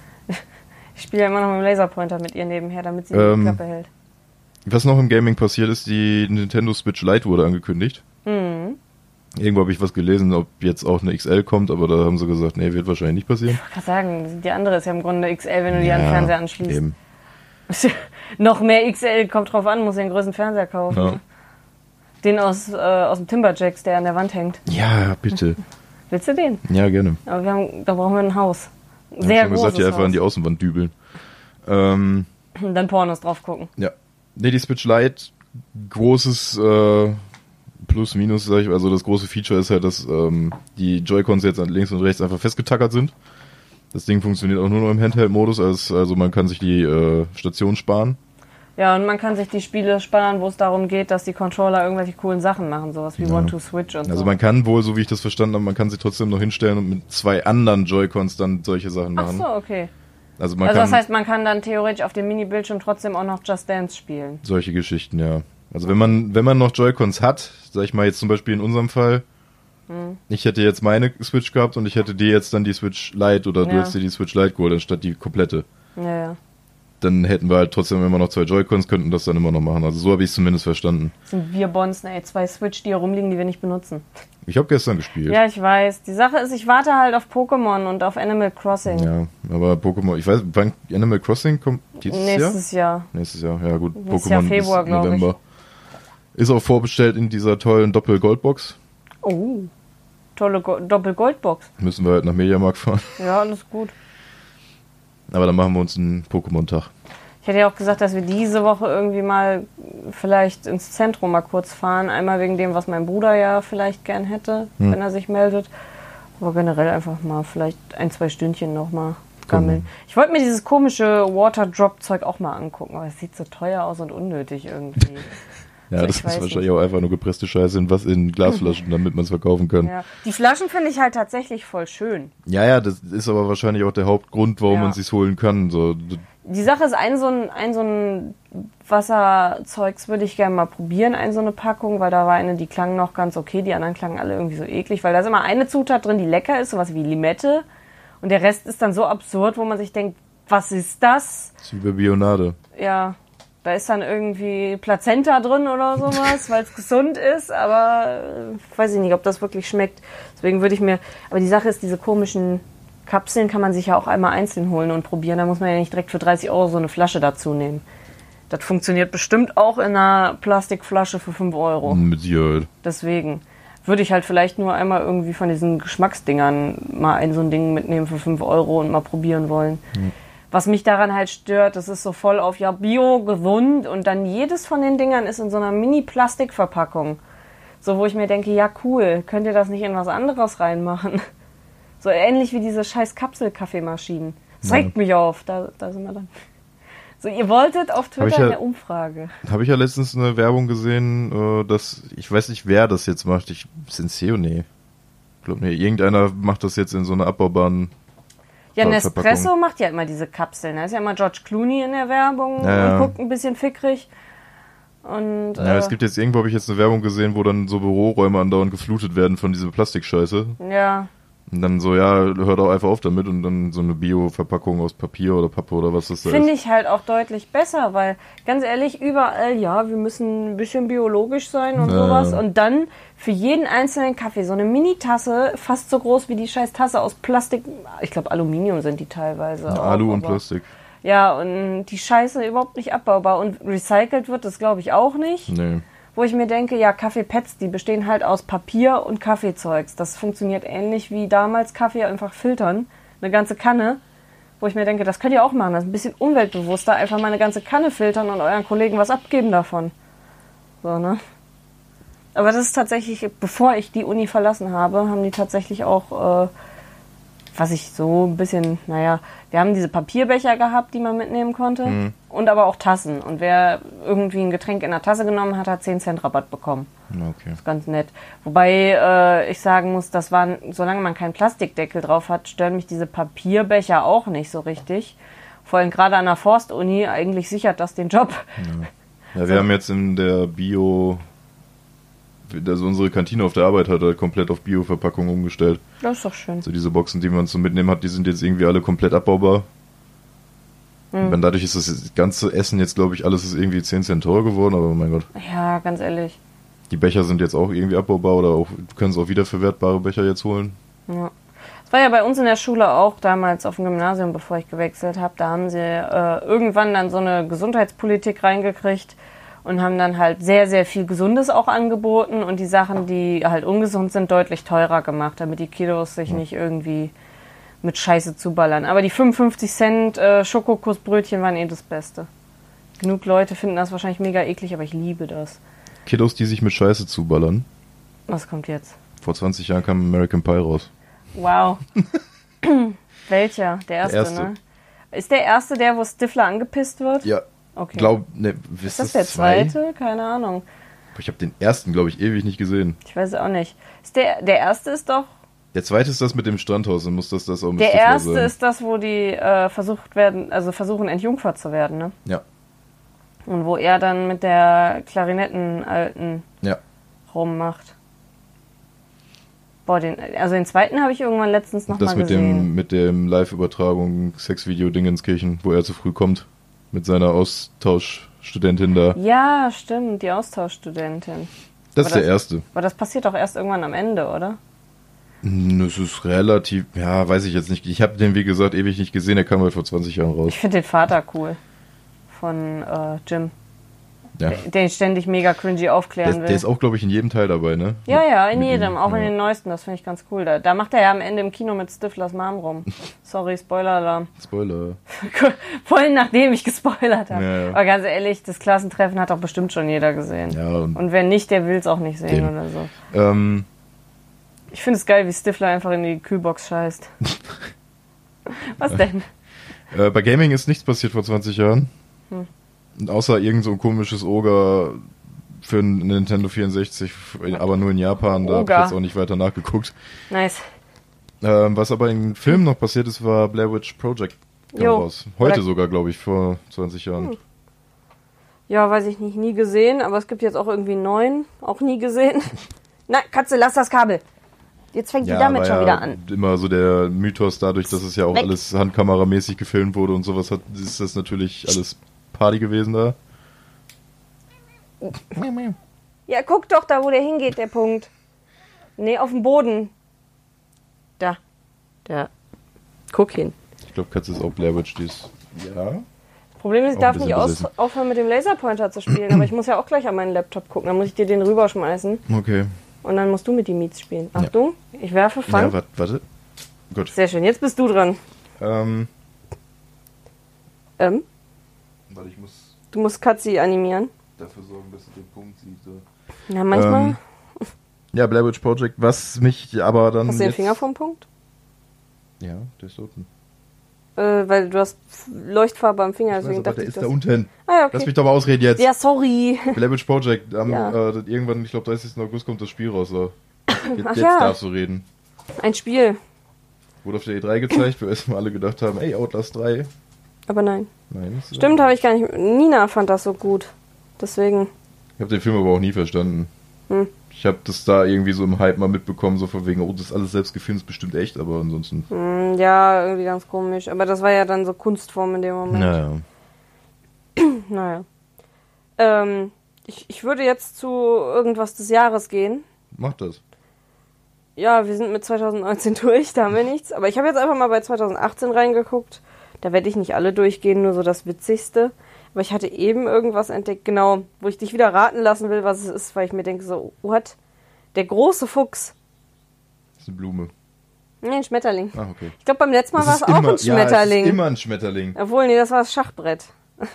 Ich spiele ja immer noch mit dem Laserpointer mit ihr nebenher, damit sie Ähm, die Klappe hält. Was noch im Gaming passiert ist, die Nintendo Switch Lite wurde angekündigt. Mhm. Irgendwo habe ich was gelesen, ob jetzt auch eine XL kommt, aber da haben sie gesagt, nee, wird wahrscheinlich nicht passieren. Ich kann sagen, die andere ist ja im Grunde XL, wenn du die an den Fernseher anschließt. Eben. [LAUGHS] Noch mehr XL, kommt drauf an, muss den größten Fernseher kaufen. Ja. Den aus, äh, aus dem Timberjacks, der an der Wand hängt. Ja, bitte. [LAUGHS] Willst du den? Ja, gerne. Aber wir haben, da brauchen wir ein Haus. Ich Sehr hab schon gesagt, hier einfach an die. Außenwand dübeln. Ähm, [CLEARS THROAT] dann Pornos drauf gucken. ja. Nee, die Switch Lite, großes äh, Plus, Minus, sag ich, also das große Feature ist halt, dass ähm, die Joy-Cons jetzt an links und rechts einfach festgetackert sind. Das Ding funktioniert auch nur noch im Handheld-Modus, also, also man kann sich die äh, Station sparen. Ja, und man kann sich die Spiele sparen, wo es darum geht, dass die Controller irgendwelche coolen Sachen machen, sowas wie Ja. One-to-Switch und Also so. man kann wohl, so wie ich das verstanden habe, man kann sie trotzdem noch hinstellen und mit zwei anderen Joy-Cons dann solche Sachen Ach machen. so, okay. Also man also das heißt, man kann dann theoretisch auf dem Mini-Bildschirm trotzdem auch noch Just Dance spielen. solche Geschichten, ja. Also wenn man, wenn man noch Joy-Cons hat, sag ich mal jetzt zum Beispiel in unserem Fall, Hm. ich hätte jetzt meine Switch gehabt und ich hätte dir jetzt dann die Switch Lite oder du Ja. hättest dir die Switch Lite geholt anstatt die komplette. Ja, ja. Dann hätten wir halt trotzdem immer noch zwei Joy-Cons, könnten das dann immer noch machen. Also so habe ich es zumindest verstanden. Das sind wir Bonzen, ey, zwei Switch, die hier rumliegen, die wir nicht benutzen. Ich habe gestern gespielt. Ja, ich weiß. Die Sache ist, ich warte halt auf Pokémon und auf Animal Crossing. Ja, aber Pokémon, ich weiß, wann Animal Crossing kommt dieses Jahr? Nächstes Jahr. Nächstes Jahr, ja gut. Nächstes Jahr Pokémon Februar, ist glaub ich. November. Ist auch vorbestellt in dieser tollen Doppel-Goldbox. Oh, tolle Go Doppel-Goldbox. Müssen wir halt nach Mediamarkt fahren. Ja, alles gut. Aber dann machen wir uns einen Pokémon-Tag. Ich hätte ja auch gesagt, dass wir diese Woche irgendwie mal vielleicht ins Zentrum mal kurz fahren. Einmal wegen dem, was mein Bruder ja vielleicht gern hätte, Hm. wenn er sich meldet. Aber generell einfach mal vielleicht ein, zwei Stündchen noch mal gammeln. Ich wollte mir dieses komische Waterdrop-Zeug auch mal angucken, aber es sieht so teuer aus und unnötig irgendwie. [LAUGHS] Ja, Also das ist wahrscheinlich auch einfach nur gepresste Scheiße in was in Glasflaschen, damit man es verkaufen kann. ja. Die Flaschen finde ich halt tatsächlich voll schön. Ja, ja, das ist aber wahrscheinlich auch der Hauptgrund, warum Ja. man sich's holen kann. So, Die Sache ist, ein so ein, ein, so ein Wasserzeugs würde ich gerne mal probieren, ein so eine Packung, weil da war eine, die klang noch ganz okay, die anderen klangen alle irgendwie so eklig, weil da ist immer eine Zutat drin, die lecker ist, sowas wie Limette. Und der Rest ist dann so absurd, wo man sich denkt, was ist das? ist wie bei Bionade. Ja, da ist dann irgendwie Plazenta drin oder sowas, [LAUGHS] weil es gesund ist, aber äh, weiß ich nicht, ob das wirklich schmeckt. Deswegen würde ich mir, aber die Sache ist, diese komischen Kapseln kann man sich ja auch einmal einzeln holen und probieren. Da muss man ja nicht direkt für 30 Euro so eine Flasche dazu nehmen. Das funktioniert bestimmt auch in einer Plastikflasche für 5 Euro. Mit Sicherheit. Deswegen würde ich halt vielleicht nur einmal irgendwie von diesen Geschmacksdingern mal ein so ein Ding mitnehmen für 5 Euro und mal probieren wollen. Was mich daran halt stört, das ist so voll auf ja bio, gesund und dann jedes von den Dingern ist in so einer Mini-Plastikverpackung. So, wo ich mir denke, ja cool, könnt ihr das nicht in was anderes reinmachen? [LAUGHS] So ähnlich wie diese scheiß Kapselkaffeemaschinen. Das Ja. regt mich auf, da, da sind wir dann. So, ihr wolltet auf Twitter ja- eine Umfrage. Habe ich ja letztens eine Werbung gesehen, äh, dass, ich weiß nicht, wer das jetzt macht. Ich, Senseo, nee. Ich glaube, nee, irgendeiner macht das jetzt in so einer abbaubaren Ja, Nespresso macht ja immer diese Kapseln. Da ist ja immer George Clooney in der Werbung ja. und guckt ein bisschen fickrig. Und Ja, äh, es gibt jetzt irgendwo habe ich jetzt eine Werbung gesehen, wo dann so Büroräume andauernd geflutet werden von dieser Plastikscheiße. ja, Und dann so, ja, hör doch einfach auf damit und dann so eine Bio-Verpackung aus Papier oder Pappe oder was das da finde ist. ich halt auch deutlich besser, weil ganz ehrlich, überall, ja, wir müssen ein bisschen biologisch sein und Ja. sowas. Und dann für jeden einzelnen Kaffee so eine Mini-Tasse, fast so groß wie die scheiß Tasse aus Plastik. Ich glaube, Aluminium sind die teilweise. auch, Alu und Plastik. Ja, und die Scheiße überhaupt nicht abbaubar. Und recycelt wird das, glaube ich, auch nicht. Nee. Wo ich mir denke, ja, Kaffeepads, die bestehen halt aus Papier und Kaffeezeugs. Das funktioniert ähnlich wie damals Kaffee einfach filtern. Eine ganze Kanne. Wo ich mir denke, das könnt ihr auch machen. Das ist ein bisschen umweltbewusster. Einfach mal eine ganze Kanne filtern und euren Kollegen was abgeben davon. So, ne? Aber das ist tatsächlich, bevor ich die Uni verlassen habe, haben die tatsächlich auch, äh, was ich so ein bisschen, naja, wir haben diese Papierbecher gehabt, die man mitnehmen konnte. Und aber auch Tassen. Und wer irgendwie ein Getränk in der Tasse genommen hat, hat 10 Cent Rabatt bekommen. Okay. Ganz nett. Wobei äh, ich sagen muss, das waren, solange man keinen Plastikdeckel drauf hat, stören mich diese Papierbecher auch nicht so richtig. Vor allem gerade an der Forstuni, eigentlich sichert das den Job. Ja, wir haben jetzt in der Bio, also unsere Kantine auf der Arbeit hat halt komplett auf Bio-Verpackung umgestellt. Das ist doch schön. Also diese Boxen, die man so mitnehmen hat, die sind jetzt irgendwie alle komplett abbaubar. Hm. Und dadurch ist das ganze Essen jetzt, glaube ich, alles ist irgendwie 10 Cent teurer geworden, aber mein Gott. Ja, ganz ehrlich. Die Becher sind jetzt auch irgendwie abbaubar oder auch, du kannst auch wiederverwertbare Becher jetzt holen. Ja. Das war ja bei uns in der Schule auch damals auf dem Gymnasium, bevor ich gewechselt habe. Da haben sie äh, irgendwann dann so eine Gesundheitspolitik reingekriegt. Und haben dann halt sehr, sehr viel Gesundes auch angeboten und die Sachen, die halt ungesund sind, deutlich teurer gemacht, damit die Kiddos sich nicht irgendwie mit Scheiße zuballern. Aber die 55 Cent äh, Schokokussbrötchen waren eh das Beste. Genug Leute finden das wahrscheinlich mega eklig, aber ich liebe das. Kiddos, die sich mit Scheiße zuballern. Was kommt jetzt? Vor 20 Jahren kam American Pie raus. Wow. [LAUGHS] Welcher? Der erste, erste. ne? Ist der erste der, wo Stifler angepisst wird? Ja. Okay. Glaub, ne, ist das der zweite? Keine Ahnung. Ich habe den ersten, glaube ich, ewig nicht gesehen. Ich weiß es auch nicht. Ist der, der erste ist doch. Der zweite ist das mit dem Strandhaus, dann muss das das auch mit Der erste sein. ist das, wo die äh, versucht werden, also versuchen entjungfert zu werden, ne? Ja, Und wo er dann mit der Klarinettenalten ja. rummacht. Boah, den, also den zweiten habe ich irgendwann letztens noch das mal mit gesehen. dem, mit dem Live-Übertragung Sexvideo Dingenskirchen, wo er zu früh kommt. Mit seiner Austauschstudentin da. Ja, stimmt, die Austauschstudentin. Das ist Aber der erste. Aber das passiert doch erst irgendwann am Ende, oder? Hm, Das ist relativ, ja, weiß ich jetzt nicht. Ich habe den, wie gesagt, ewig nicht gesehen. Der kam halt vor 20 Jahren raus. Ich finde den Vater cool. Von äh, Jim. Ja. Der- Den ständig mega cringy aufklären Der, will. der ist auch, glaube ich, in jedem Teil dabei, ne? ja, ja, in Mit jedem, ihm, auch in ja. den neuesten, das finde ich ganz cool. Da, da macht er ja am Ende im Kino mit Stiflers Mom rum. [LAUGHS] Sorry, Spoiler-Alarm. Spoiler. [LAUGHS] Voll nachdem ich gespoilert habe. Ja. Aber ganz ehrlich, das Klassentreffen hat doch bestimmt schon jeder gesehen. Ja, und, Und wer nicht, der will es auch nicht sehen Eben. oder so. ähm, Ich finde es geil, wie Stifler einfach in die Kühlbox scheißt. [LAUGHS] Was denn? äh, bei Gaming ist nichts passiert vor 20 Jahren. Hm. Und außer irgend so ein komisches Oger für Nintendo 64, aber nur in Japan. Da habe ich jetzt auch nicht weiter nachgeguckt. Nice. Ähm, was aber in Filmen noch passiert ist, war Blair Witch Project. raus. Heute Oder- sogar, glaube ich, vor 20 Jahren. Hm. Ja, weiß ich nicht, nie gesehen, aber es gibt jetzt auch irgendwie einen neuen, auch nie gesehen. [LAUGHS] Nein, Katze, lass das Kabel. Jetzt fängt die damit schon ja wieder an. Immer so der Mythos, dadurch, dass es ja auch Weg. alles handkameramäßig gefilmt wurde und sowas hat, ist das natürlich alles Party gewesen da. Ja, guck doch da, wo der hingeht, der Punkt. Nee, auf dem Boden. Da. Da. Guck hin. Ich glaube, Katze ist auch Blair Witch, die ist. Ja. Problem ist, ich darf nicht aus, aufhören mit dem Laserpointer zu spielen, aber ich muss ja auch gleich an meinen Laptop gucken. Dann muss ich dir den rüberschmeißen Okay. und dann musst du mit die Meets spielen. Achtung, ich werfe, Ja, fang. warte, warte. Gut. Sehr schön, jetzt bist du dran. Ähm, Ähm, warte, ich muss du musst Katzi animieren. dafür sorgen, dass sie den Punkt sieht. So. Ja, manchmal Ähm, ja, Blair Witch Project, was mich aber dann. hast du den jetzt- Finger vom Punkt. Ja, der ist unten. Äh, weil du hast Leuchtfarbe am Finger, Ich weiß, deswegen aber dachte der ich ist das. da unten. Ah, ja, Lass okay. mich doch mal ausreden jetzt. Ja, sorry. Blair Witch Project, am, Ja. äh, irgendwann, ich glaube, 30. August kommt das Spiel raus. So. [COUGHS] Jetzt, Ach jetzt ja. darfst du reden. Ein Spiel. Wurde auf der E3 gezeigt, wo erstmal alle gedacht haben, ey, Outlast 3. Aber nein. Nein. Stimmt, habe ich gar nicht. Nina fand das so gut. Deswegen. Ich habe den Film aber auch nie verstanden. Hm. Ich habe das da irgendwie so im Hype mal mitbekommen, so von wegen, oh, das ist alles selbst gefilmt, ist bestimmt echt, aber ansonsten. Hm, ja, irgendwie ganz komisch. Aber das war ja dann so Kunstform in dem Moment. Naja. [CLEARS THROAT] Naja. Ähm, ich, ich würde jetzt zu irgendwas des Jahres gehen. Mach das. Ja, wir sind mit 2019 [LAUGHS] durch, da haben wir nichts. Aber ich habe jetzt einfach mal bei 2018 reingeguckt. Da werde ich nicht alle durchgehen, nur so das Witzigste. Aber ich hatte eben irgendwas entdeckt, genau, wo ich dich wieder raten lassen will, was es ist, weil ich mir denke so, what? Der große Fuchs. Das ist eine Blume. Nee, ein Schmetterling. Ah, okay. Ich glaube, beim letzten Mal war es auch ein Schmetterling. Ja, ist immer ein Schmetterling. Obwohl, nee, das war das Schachbrett. [LAUGHS]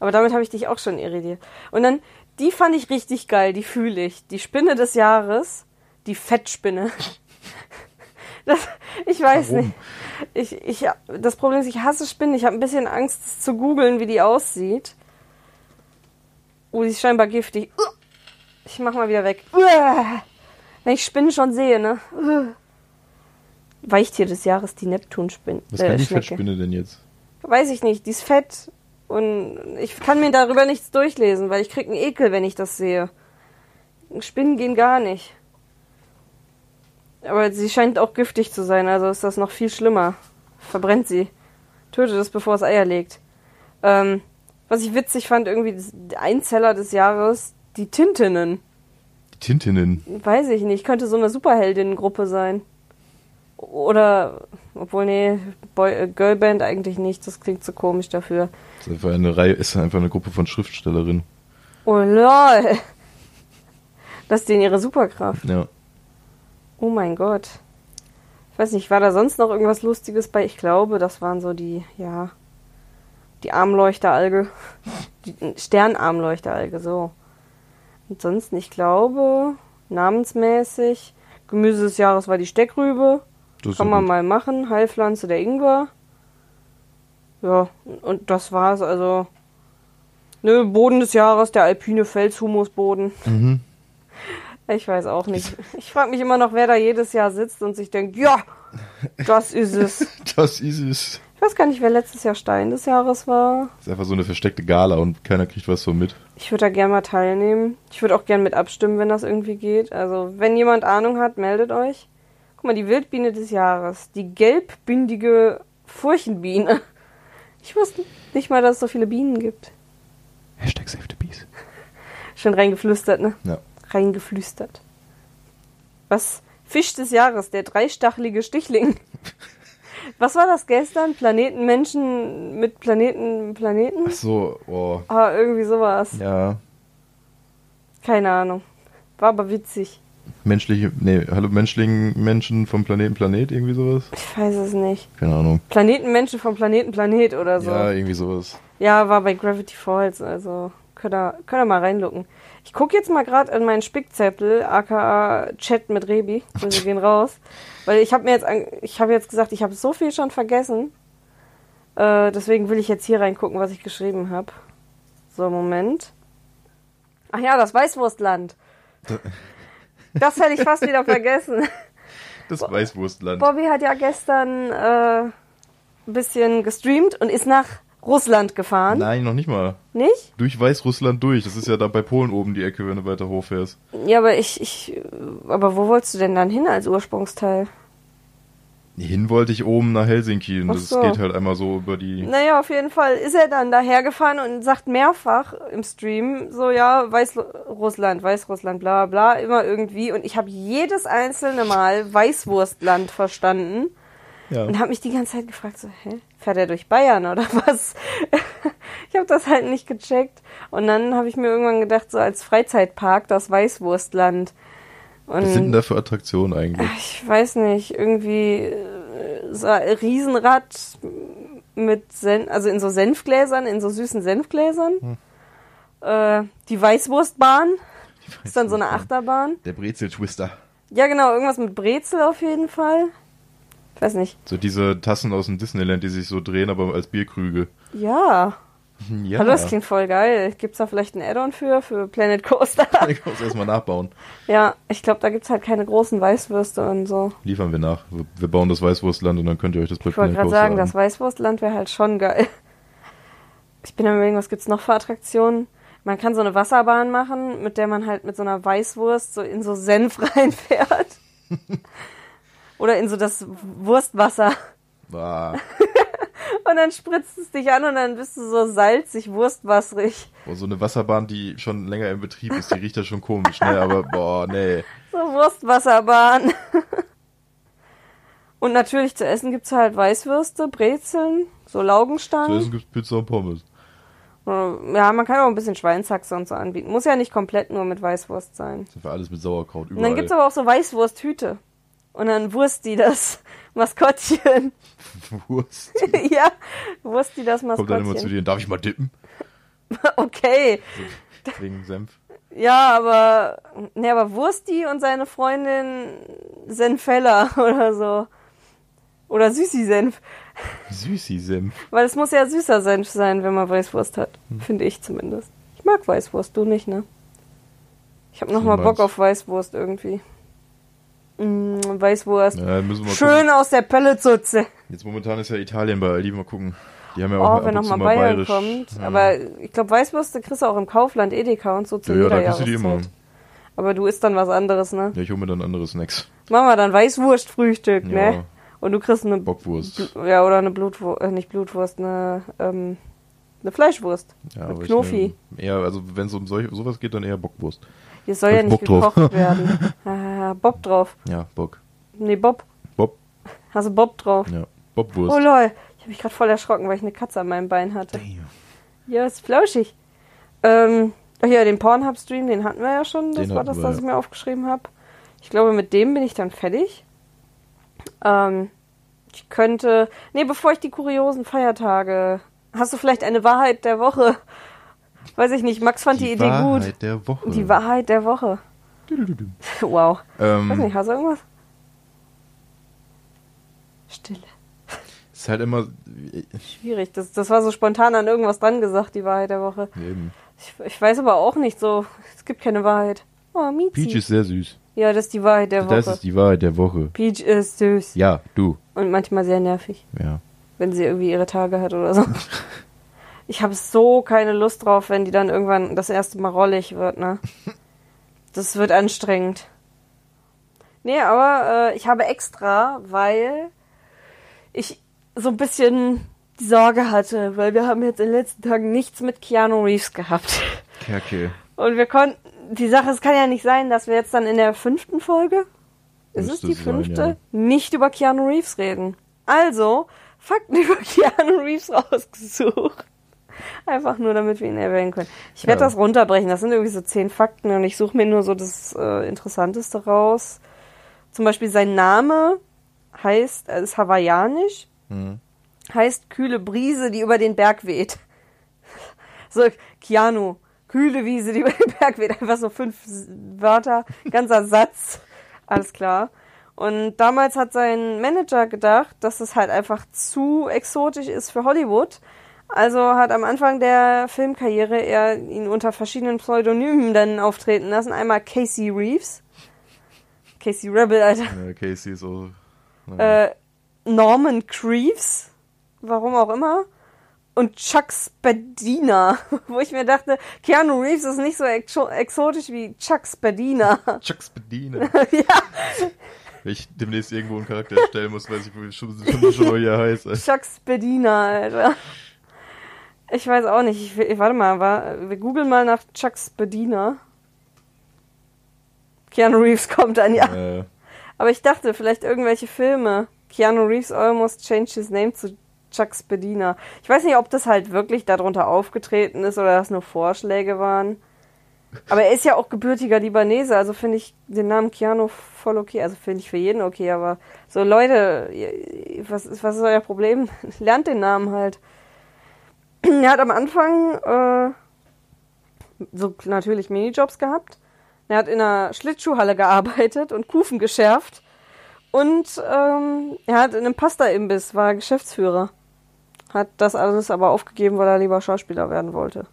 Aber damit habe ich dich auch schon irritiert. Und dann, die fand ich richtig geil, die fühle ich. Die Spinne des Jahres, die Fettspinne. [LAUGHS] Das, ich weiß Warum? nicht. Ich, ich, das Problem ist, ich hasse Spinnen. Ich habe ein bisschen Angst zu googeln, wie die aussieht. Oh, die ist scheinbar giftig. Ich mach mal wieder weg. Wenn ich Spinnen schon sehe, ne? Weichtier des Jahres, die Neptunspinne. Was kann die Schnecke. Fettspinne denn jetzt? Weiß ich nicht, die ist fett und ich kann mir darüber nichts durchlesen, weil ich krieg einen Ekel, wenn ich das sehe. Spinnen gehen gar nicht. Aber sie scheint auch giftig zu sein, also ist das noch viel schlimmer. Verbrennt sie. Tötet es, bevor es Eier legt. Ähm, was ich witzig fand, irgendwie Einzeller des Jahres, die Tintinnen. Die Tintinnen. Weiß ich nicht, könnte so eine Superheldinnengruppe sein. Oder, obwohl, nee, Boy, äh, Girlband eigentlich nicht, das klingt zu komisch dafür. Das ist einfach eine Reihe, ist einfach eine Gruppe von Schriftstellerinnen. Oh lol. [LAUGHS] Das ist denen ihre Superkraft. Ja. Oh mein Gott. Ich weiß nicht, war da sonst noch irgendwas Lustiges bei? Ich glaube, das waren so die, ja, die Armleuchteralge. [LAUGHS] Die Sternarmleuchteralge, so. Ansonsten, ich glaube, namensmäßig, Gemüse des Jahres war die Steckrübe. Das Kann man gut. mal machen. Heilpflanze der Ingwer. Ja, und das war's. Also, ne, Boden des Jahres, der alpine Felshumusboden. Mhm. Ich weiß auch nicht. Ich frage mich immer noch, wer da jedes Jahr sitzt und sich denkt, ja, das ist es. [LAUGHS] Das ist es. Ich weiß gar nicht, wer letztes Jahr Stein des Jahres war. Das ist einfach so eine versteckte Gala und keiner kriegt was so mit. Ich würde da gerne mal teilnehmen. Ich würde auch gerne mit abstimmen, wenn das irgendwie geht. Also, wenn jemand Ahnung hat, meldet euch. Guck mal, die Wildbiene des Jahres. Die gelbbindige Furchenbiene. Ich wusste nicht mal, dass es so viele Bienen gibt. Hashtag Save the Bees. Schön reingeflüstert, ne? Ja. Reingeflüstert. Was? Fisch des Jahres, der dreistachelige Stichling. [LAUGHS] Was war das gestern? Planeten, Menschen mit Planeten, Planeten? Ach so, oh. Ah, irgendwie sowas. Ja. Keine Ahnung. War aber witzig. Menschliche, nee, hallo menschlichen Menschen vom Planeten Planet, irgendwie sowas? Ich weiß es nicht. Keine Ahnung. Planetenmenschen vom Planeten Planet oder so. Ja, Ja, irgendwie sowas. war bei Gravity Falls, also könnt ihr, könnt ihr mal reinlucken. Ich gucke jetzt mal gerade in meinen Spickzettel, aka Chat mit Rebi. Wir gehen raus. Weil ich habe mir jetzt, ich habe jetzt gesagt, ich habe so viel schon vergessen. Äh, deswegen will ich jetzt hier reingucken, was ich geschrieben habe. So, Moment. Ach ja, das Weißwurstland. [LAUGHS] Das hätte ich fast wieder vergessen. Das Weißwurstland. Bobby hat ja gestern äh, ein bisschen gestreamt und ist nach Russland gefahren. Nein, noch nicht mal. Nicht? Durch Weißrussland durch. Das ist ja da bei Polen oben die Ecke, wenn du weiter hochfährst. Ja, aber ich, ich. Aber wo wolltest du denn dann hin als Ursprungsteil? Hin wollte ich oben nach Helsinki und Ach das so. geht halt einmal so über die. Naja, auf jeden Fall ist er dann dahergefahren und sagt mehrfach im Stream so, ja, Weißrussland, Weißrussland, bla bla, immer irgendwie. Und ich habe jedes einzelne Mal Weißwurstland verstanden. Ja. Und habe mich die ganze Zeit gefragt, so, hä, fährt er durch Bayern oder [LAUGHS] was? ich habe das halt nicht gecheckt. Und dann habe ich mir irgendwann gedacht, so als Freizeitpark, das Weißwurstland. Und Was sind denn da für Attraktionen eigentlich? ich weiß nicht, irgendwie äh, so ein Riesenrad mit Sen also in so Senfgläsern, in so süßen Senfgläsern. Hm. Äh, die Weißwurstbahn ist dann so eine Achterbahn. Der Brezel-Twister. Ja, genau, irgendwas mit Brezel auf jeden Fall. Ich weiß nicht. So diese Tassen aus dem Disneyland, die sich so drehen, aber als Bierkrüge. Ja. [LAUGHS] Ja. Hallo, das klingt voll geil. Gibt's da vielleicht ein Add-on für, für Planet Coaster? [LAUGHS] Ich muss erstmal nachbauen. ja, ich glaube, da gibt's halt keine großen Weißwürste und so. Liefern wir nach. Wir- bauen das Weißwurstland und dann könnt ihr euch das bei Ich wollte Planet gerade Coaster sagen, das an. Weißwurstland wäre halt schon geil. [LAUGHS] Ich bin am überlegen, was gibt's noch für Attraktionen? Man kann so eine Wasserbahn machen, mit der man halt mit so einer Weißwurst so in so Senf reinfährt. Oder in so das Wurstwasser. Ah, [LAUGHS] Und dann spritzt es dich an und dann bist du so salzig, wurstwasserig. boah, so eine Wasserbahn, die schon länger im Betrieb ist, die riecht ja schon komisch, ne? Aber boah, nee. So Wurstwasserbahn. [LAUGHS] Und natürlich zu essen gibt's halt Weißwürste, Brezeln, so Zu Laugenstangen. essen gibt's Pizza und Pommes. Ja, man kann auch ein bisschen Schweinshaxe und so anbieten. Muss ja nicht komplett nur mit Weißwurst sein. Das ist einfach alles mit Sauerkraut Und überall. dann gibt's aber auch so Weißwursthüte. Und dann Wursti das [LAUGHS] Maskottchen. [LAUGHS] Wurst. [LAUGHS] ja, Wursti das Kommt dann immer zu Maskottchen. dir, darf ich mal dippen? Okay. Wegen Senf. Ja, aber, ne, aber Wursti und seine Freundin Senfella oder so. Oder Süßi-Senf. Süßi-Senf. Weil es muss ja süßer Senf sein, wenn man Weißwurst hat. Hm. Finde ich zumindest. Ich mag Weißwurst, du nicht, ne? Ich habe noch Was mal du Bock auf Weißwurst irgendwie. Mm, Weißwurst. Ja, müssen wir mal Schön gucken. aus der Pelletsutze. Jetzt momentan ist ja Italien bei Aldi, mal gucken. Die haben ja Oh, auch wenn ab und noch zu mal mal Bayern bayerisch. kommt. Ja. Aber ich glaube, Weißwürste kriegst du auch im Kaufland, Edeka und so zu ja, ja, jeder da kriegst du die immer. Aber du isst dann was anderes, ne? Ja, ich hole mir dann andere Snacks. Machen wir dann Weißwurstfrühstück, Ja. ne? Und du kriegst eine Bockwurst. Bl- Ja, oder eine Blutwurst, äh, nicht Blutwurst, eine, ähm, eine Fleischwurst. Ja, mit Knofi. Eher, also wenn es um solch, sowas geht, dann eher Bockwurst. Hier soll ja ich nicht Bock gekocht werden. [LAUGHS] Bob drauf. Ja, Bock. Nee, Bob. Bob. Hast du Bob drauf? Ja, Bobwurst. Oh lol. Ich habe mich gerade voll erschrocken, weil ich eine Katze an meinem Bein hatte. Damn. Ja, ist flauschig. Ähm, Ach ja, den Pornhub-Stream, den hatten wir ja schon. Das Den war das, wir, was ich mir aufgeschrieben habe. Ich glaube, mit dem bin ich dann fertig. Ähm, ich könnte. Nee, bevor ich die kuriosen Feiertage. Hast du vielleicht eine Wahrheit der Woche? Weiß ich nicht. Max fand die, Idee Wahrheit gut. der Woche. Die Wahrheit der Woche. [LAUGHS] Wow. Weiß nicht, Ähm, hast du irgendwas? Stille. ist halt immer. Schwierig. Das, das war so spontan an irgendwas dran gesagt, die Wahrheit der Woche. Eben. Ich, ich weiß aber auch nicht so. Es gibt keine Wahrheit. Oh, Miezi. Peach ist sehr süß. Ja, das ist die Wahrheit der Das Woche. ist die Wahrheit der Woche. Peach ist süß. Ja, du. Und manchmal sehr nervig, Ja. wenn sie irgendwie ihre Tage hat oder so. [LAUGHS] Ich habe so keine Lust drauf, wenn die dann irgendwann das erste Mal rollig wird, ne? [LAUGHS] Das wird anstrengend. Nee, aber äh, ich habe extra, weil ich so ein bisschen die Sorge hatte, weil wir haben jetzt in den letzten Tagen nichts mit Keanu Reeves gehabt. Kerke. Und wir konnten, die Sache, es kann ja nicht sein, dass wir jetzt dann in der fünften Folge, ist es die sein, fünfte, ja. nicht über Keanu Reeves reden. Also, Fakten [LAUGHS] über Keanu Reeves rausgesucht. Einfach nur, damit wir ihn erwähnen können. Ich werde Ja. das runterbrechen. Das sind irgendwie so zehn Fakten und ich suche mir nur so das äh, Interessanteste raus. Zum Beispiel sein Name heißt, er ist hawaiianisch, Hm. heißt kühle Brise, die über den Berg weht. [LAUGHS] So, Keanu, kühle Wiese, die [LAUGHS] über den Berg weht. Einfach so fünf Wörter, ganzer Satz. [LAUGHS] Alles klar. Und damals hat sein Manager gedacht, dass es halt einfach zu exotisch ist für Hollywood. Also hat am Anfang der Filmkarriere er ihn unter verschiedenen Pseudonymen dann auftreten lassen. Einmal Casey Reeves. Casey Rebel, Alter. Ja, Casey so. naja. Äh, Norman Creeves, warum auch immer, und Chuck Spadina, [LAUGHS] wo ich mir dachte, Keanu Reeves ist nicht so exo exotisch wie Chuck Spadina. [LAUGHS] Chuck Spadina. [LAUGHS] ja, Wenn ich demnächst irgendwo einen Charakter erstellen muss, weiß ich schon, schon, schon wie er heißt. Chuck Spadina, Alter. Ich weiß auch nicht. Ich, will- warte mal, war, wir googeln mal nach Chuck Spadina. Keanu Reeves [LAUGHS] kommt dann, ja. Äh, Aber ich dachte, vielleicht irgendwelche Filme. Keanu Reeves almost changed his name zu Chuck Spadina. Ich weiß nicht, ob das halt wirklich darunter aufgetreten ist oder das nur Vorschläge waren. Aber er ist ja auch gebürtiger Libanese, also finde ich den Namen Keanu voll okay. Also finde ich für jeden okay, aber so Leute, was ist, was ist euer Problem? [LAUGHS] Lernt den Namen halt. Er hat am Anfang äh, so natürlich Minijobs gehabt. Er hat in einer Schlittschuhhalle gearbeitet und Kufen geschärft. Und ähm, er hat in einem Pasta-Imbiss, war Geschäftsführer. Hat das alles aber aufgegeben, weil er lieber Schauspieler werden wollte.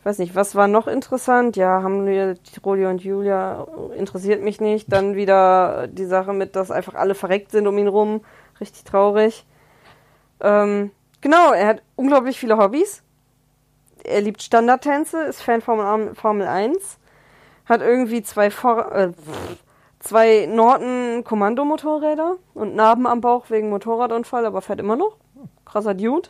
Ich weiß nicht, was war noch interessant? Ja, haben wir Rodi und Julia, interessiert mich nicht. Dann wieder die Sache mit, dass einfach alle verreckt sind um ihn rum. Richtig traurig. Ähm, genau, er hat unglaublich viele Hobbys. Er liebt Standardtänze, ist Fan von Formel 1. Hat irgendwie zwei, For äh, zwei Norton Kommandomotorräder und Narben am Bauch wegen Motorradunfall, aber fährt immer noch. Krasser Dude.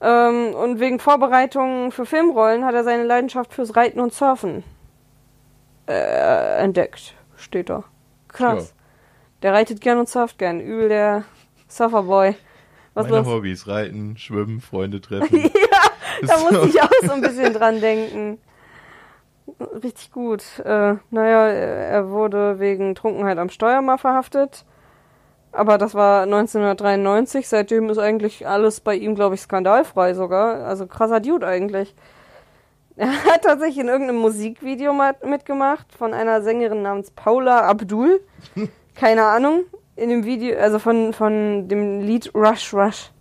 Ähm, und wegen Vorbereitungen für Filmrollen hat er seine Leidenschaft fürs Reiten und Surfen äh, entdeckt. Steht da. Krass. Der reitet gern und surft gern. Übel der Surferboy. Was meine los? Hobbys: Reiten, Schwimmen, Freunde [LAUGHS] treffen. ja, da muss ich auch so ein bisschen dran denken. Richtig gut. Äh, naja, er wurde wegen Trunkenheit am Steuer mal verhaftet. Aber das war 1993. Seitdem ist eigentlich alles bei ihm, glaube ich, skandalfrei sogar. Also krasser Dude eigentlich. Er [LAUGHS] hat tatsächlich in irgendeinem Musikvideo mitgemacht von einer Sängerin namens Paula Abdul. [LAUGHS] Keine Ahnung. In dem Video, also von, von dem Lied Rush Rush.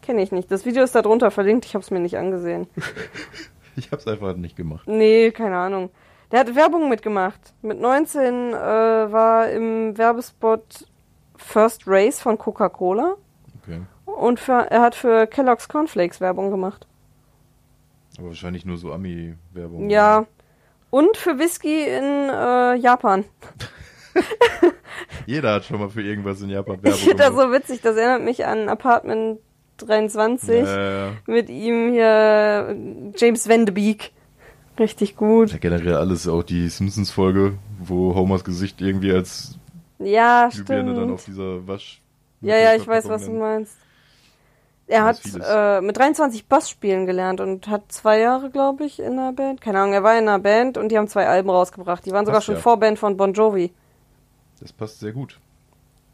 Kenne ich nicht. Das Video ist da drunter verlinkt. Ich habe es mir nicht angesehen. [LAUGHS] Ich hab's einfach nicht gemacht. Nee, keine Ahnung. Der hat Werbung mitgemacht. Mit 19 äh, war im Werbespot First Race von Coca-Cola. Okay. Und für, er hat für Kellogg's Cornflakes Werbung gemacht. Aber wahrscheinlich nur so Ami-Werbung. Ja. Und für Whisky in äh, Japan. [LAUGHS] [LAUGHS] Jeder hat schon mal für irgendwas in Japan Ich [LAUGHS] Werbung finde das so witzig. Das erinnert mich an Apartment 23 Äh, mit ihm hier James Van de Beek. Richtig gut. ja, generell alles, auch die Simpsons-Folge, wo Homers Gesicht irgendwie als Ja, Glühbirne dann auf dieser Wasch... Ja, ja, ich weiß, was du meinst. Er hat äh, mit 23 Bass spielen gelernt und hat zwei Jahre, glaube ich, in einer Band. Keine Ahnung, er war in einer Band und die haben zwei Alben rausgebracht. Die waren sogar Passt schon ja. Vorband von Bon Jovi. Das passt sehr gut.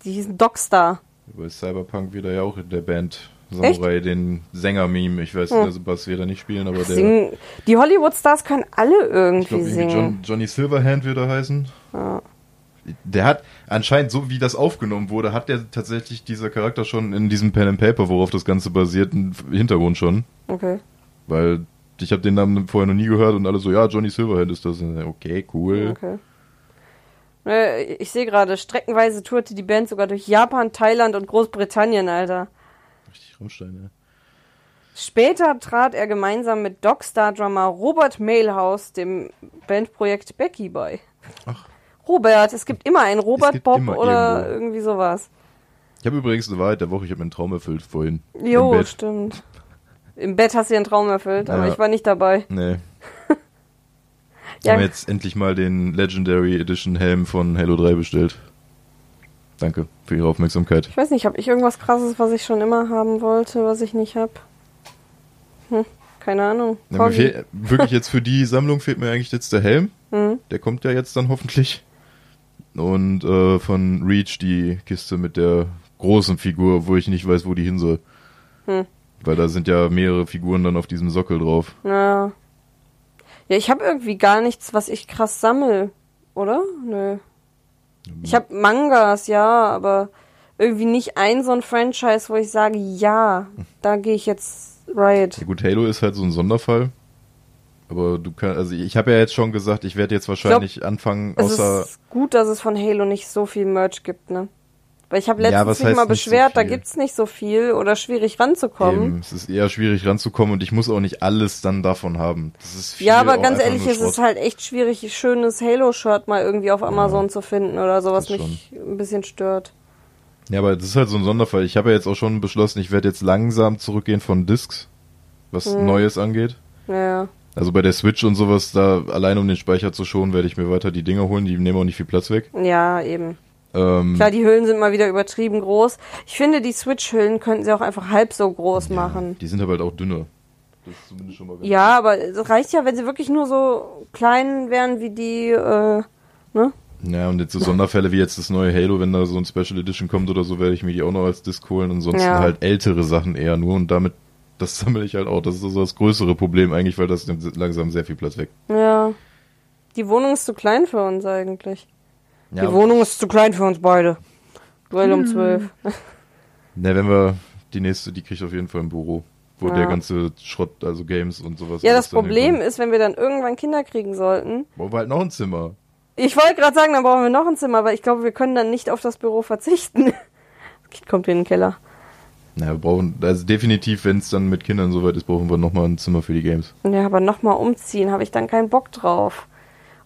Die hießen Dogstar. Bei Cyberpunk wieder ja auch in der Band Samurai den Sänger-Meme. Ich weiß, Hm. also Bass wird er nicht spielen, aber der. Singen. Die Hollywood-Stars können alle Ich irgendwie glaube, singen. John, Johnny Silverhand wird er heißen. Ja. Der hat anscheinend, so wie das aufgenommen wurde, hat der tatsächlich dieser Charakter schon in diesem Pen and Paper, worauf das Ganze basiert, einen Hintergrund schon. Okay. Weil ich habe den Namen vorher noch nie gehört und alle so, ja, Johnny Silverhand ist das. Okay, cool. Okay. Äh, Ich sehe gerade, streckenweise tourte die Band sogar durch Japan, Thailand und Großbritannien, Alter. Richtig Rammstein, ja. Später trat er gemeinsam mit Dogstar-Drummer Robert Mailhouse dem Bandprojekt Becky bei. Ach. Robert, es gibt immer einen Robert Bob oder irgendwo. irgendwie sowas. Ich habe übrigens eine Wahrheit der Woche, ich habe einen Traum erfüllt vorhin. Jo, Im stimmt. Im Bett hast du dir einen Traum erfüllt, aber Ja. ich war nicht dabei. Nee. Ja. Haben wir jetzt endlich mal den Legendary Edition Helm von Halo 3 bestellt. Danke für Ihre Aufmerksamkeit. Ich weiß nicht, habe ich irgendwas krasses, was ich schon immer haben wollte, was ich nicht hab? Hm, keine Ahnung. Corgi. fehl, wirklich jetzt für die [LAUGHS] Sammlung fehlt mir eigentlich jetzt der Helm. Mhm. Der kommt ja jetzt dann hoffentlich. Und äh, von Reach die Kiste mit der großen Figur, wo ich nicht weiß, wo die hin soll. Hm. Weil da sind ja mehrere Figuren dann auf diesem Sockel drauf. Ja. Ja, ich habe irgendwie gar nichts, was ich krass sammel, oder? Nö. Ich habe Mangas, ja, aber irgendwie nicht ein so ein Franchise, wo ich sage, ja, da gehe ich jetzt right. Ja gut, Halo ist halt so ein Sonderfall. Aber du kannst, also ich habe ja jetzt schon gesagt, ich werde jetzt wahrscheinlich anfangen, Es außer ist gut, dass es von Halo nicht so viel Merch gibt, ne? Weil ich habe Ja, letztens was mich mal nicht so beschwert, da gibt's nicht so viel oder schwierig ranzukommen. Eben, es ist eher schwierig ranzukommen und ich muss auch nicht alles dann davon haben. Das ist viel Ja, aber ganz ehrlich, es ist halt echt schwierig, ein schönes Halo-Shirt mal irgendwie auf Amazon zu finden oder so, was mich ein bisschen stört. Ja, aber das ist halt so ein Sonderfall. Ich habe ja jetzt auch schon beschlossen, ich werde jetzt langsam zurückgehen von Discs, was Hm. Neues angeht. Ja. Also bei der Switch und sowas, da allein um den Speicher zu schonen, werde ich mir weiter die Dinger holen. Die nehmen auch nicht viel Platz weg. Ja, eben. Ähm, Klar, die Hüllen sind mal wieder übertrieben groß. Ich finde, die Switch-Hüllen könnten sie auch einfach halb so groß machen. die sind aber halt auch dünner. Das ist zumindest schon mal ganz Ja, aber es reicht ja, wenn sie wirklich nur so klein wären wie die, äh, ne? Ja, und jetzt so Sonderfälle wie jetzt das neue Halo, wenn da so ein Special Edition kommt oder so, werde ich mir die auch noch als Disc holen. Ansonsten Ja. halt ältere Sachen eher nur und damit, das sammle ich halt auch. Das ist so das größere Problem eigentlich, weil das nimmt langsam sehr viel Platz weg. Ja. Die Wohnung ist zu klein für uns eigentlich. Ja, die Wohnung ist zu klein für uns beide. Duell um zwölf. [LAUGHS] Ne, wenn wir die nächste, die kriegt auf jeden Fall ein Büro, wo Ja. der ganze Schrott, also Games und sowas. Ja, das Problem hinkommt. ist, wenn wir dann irgendwann Kinder kriegen sollten. Brauchen wir halt noch ein Zimmer. Ich wollte gerade sagen, dann brauchen wir noch ein Zimmer, aber ich glaube, wir können dann nicht auf das Büro verzichten. [LAUGHS] Das Kind kommt in den Keller. Na, wir brauchen, also definitiv, wenn es dann mit Kindern soweit ist, brauchen wir nochmal ein Zimmer für die Games. Ja, aber nochmal umziehen, habe ich dann keinen Bock drauf.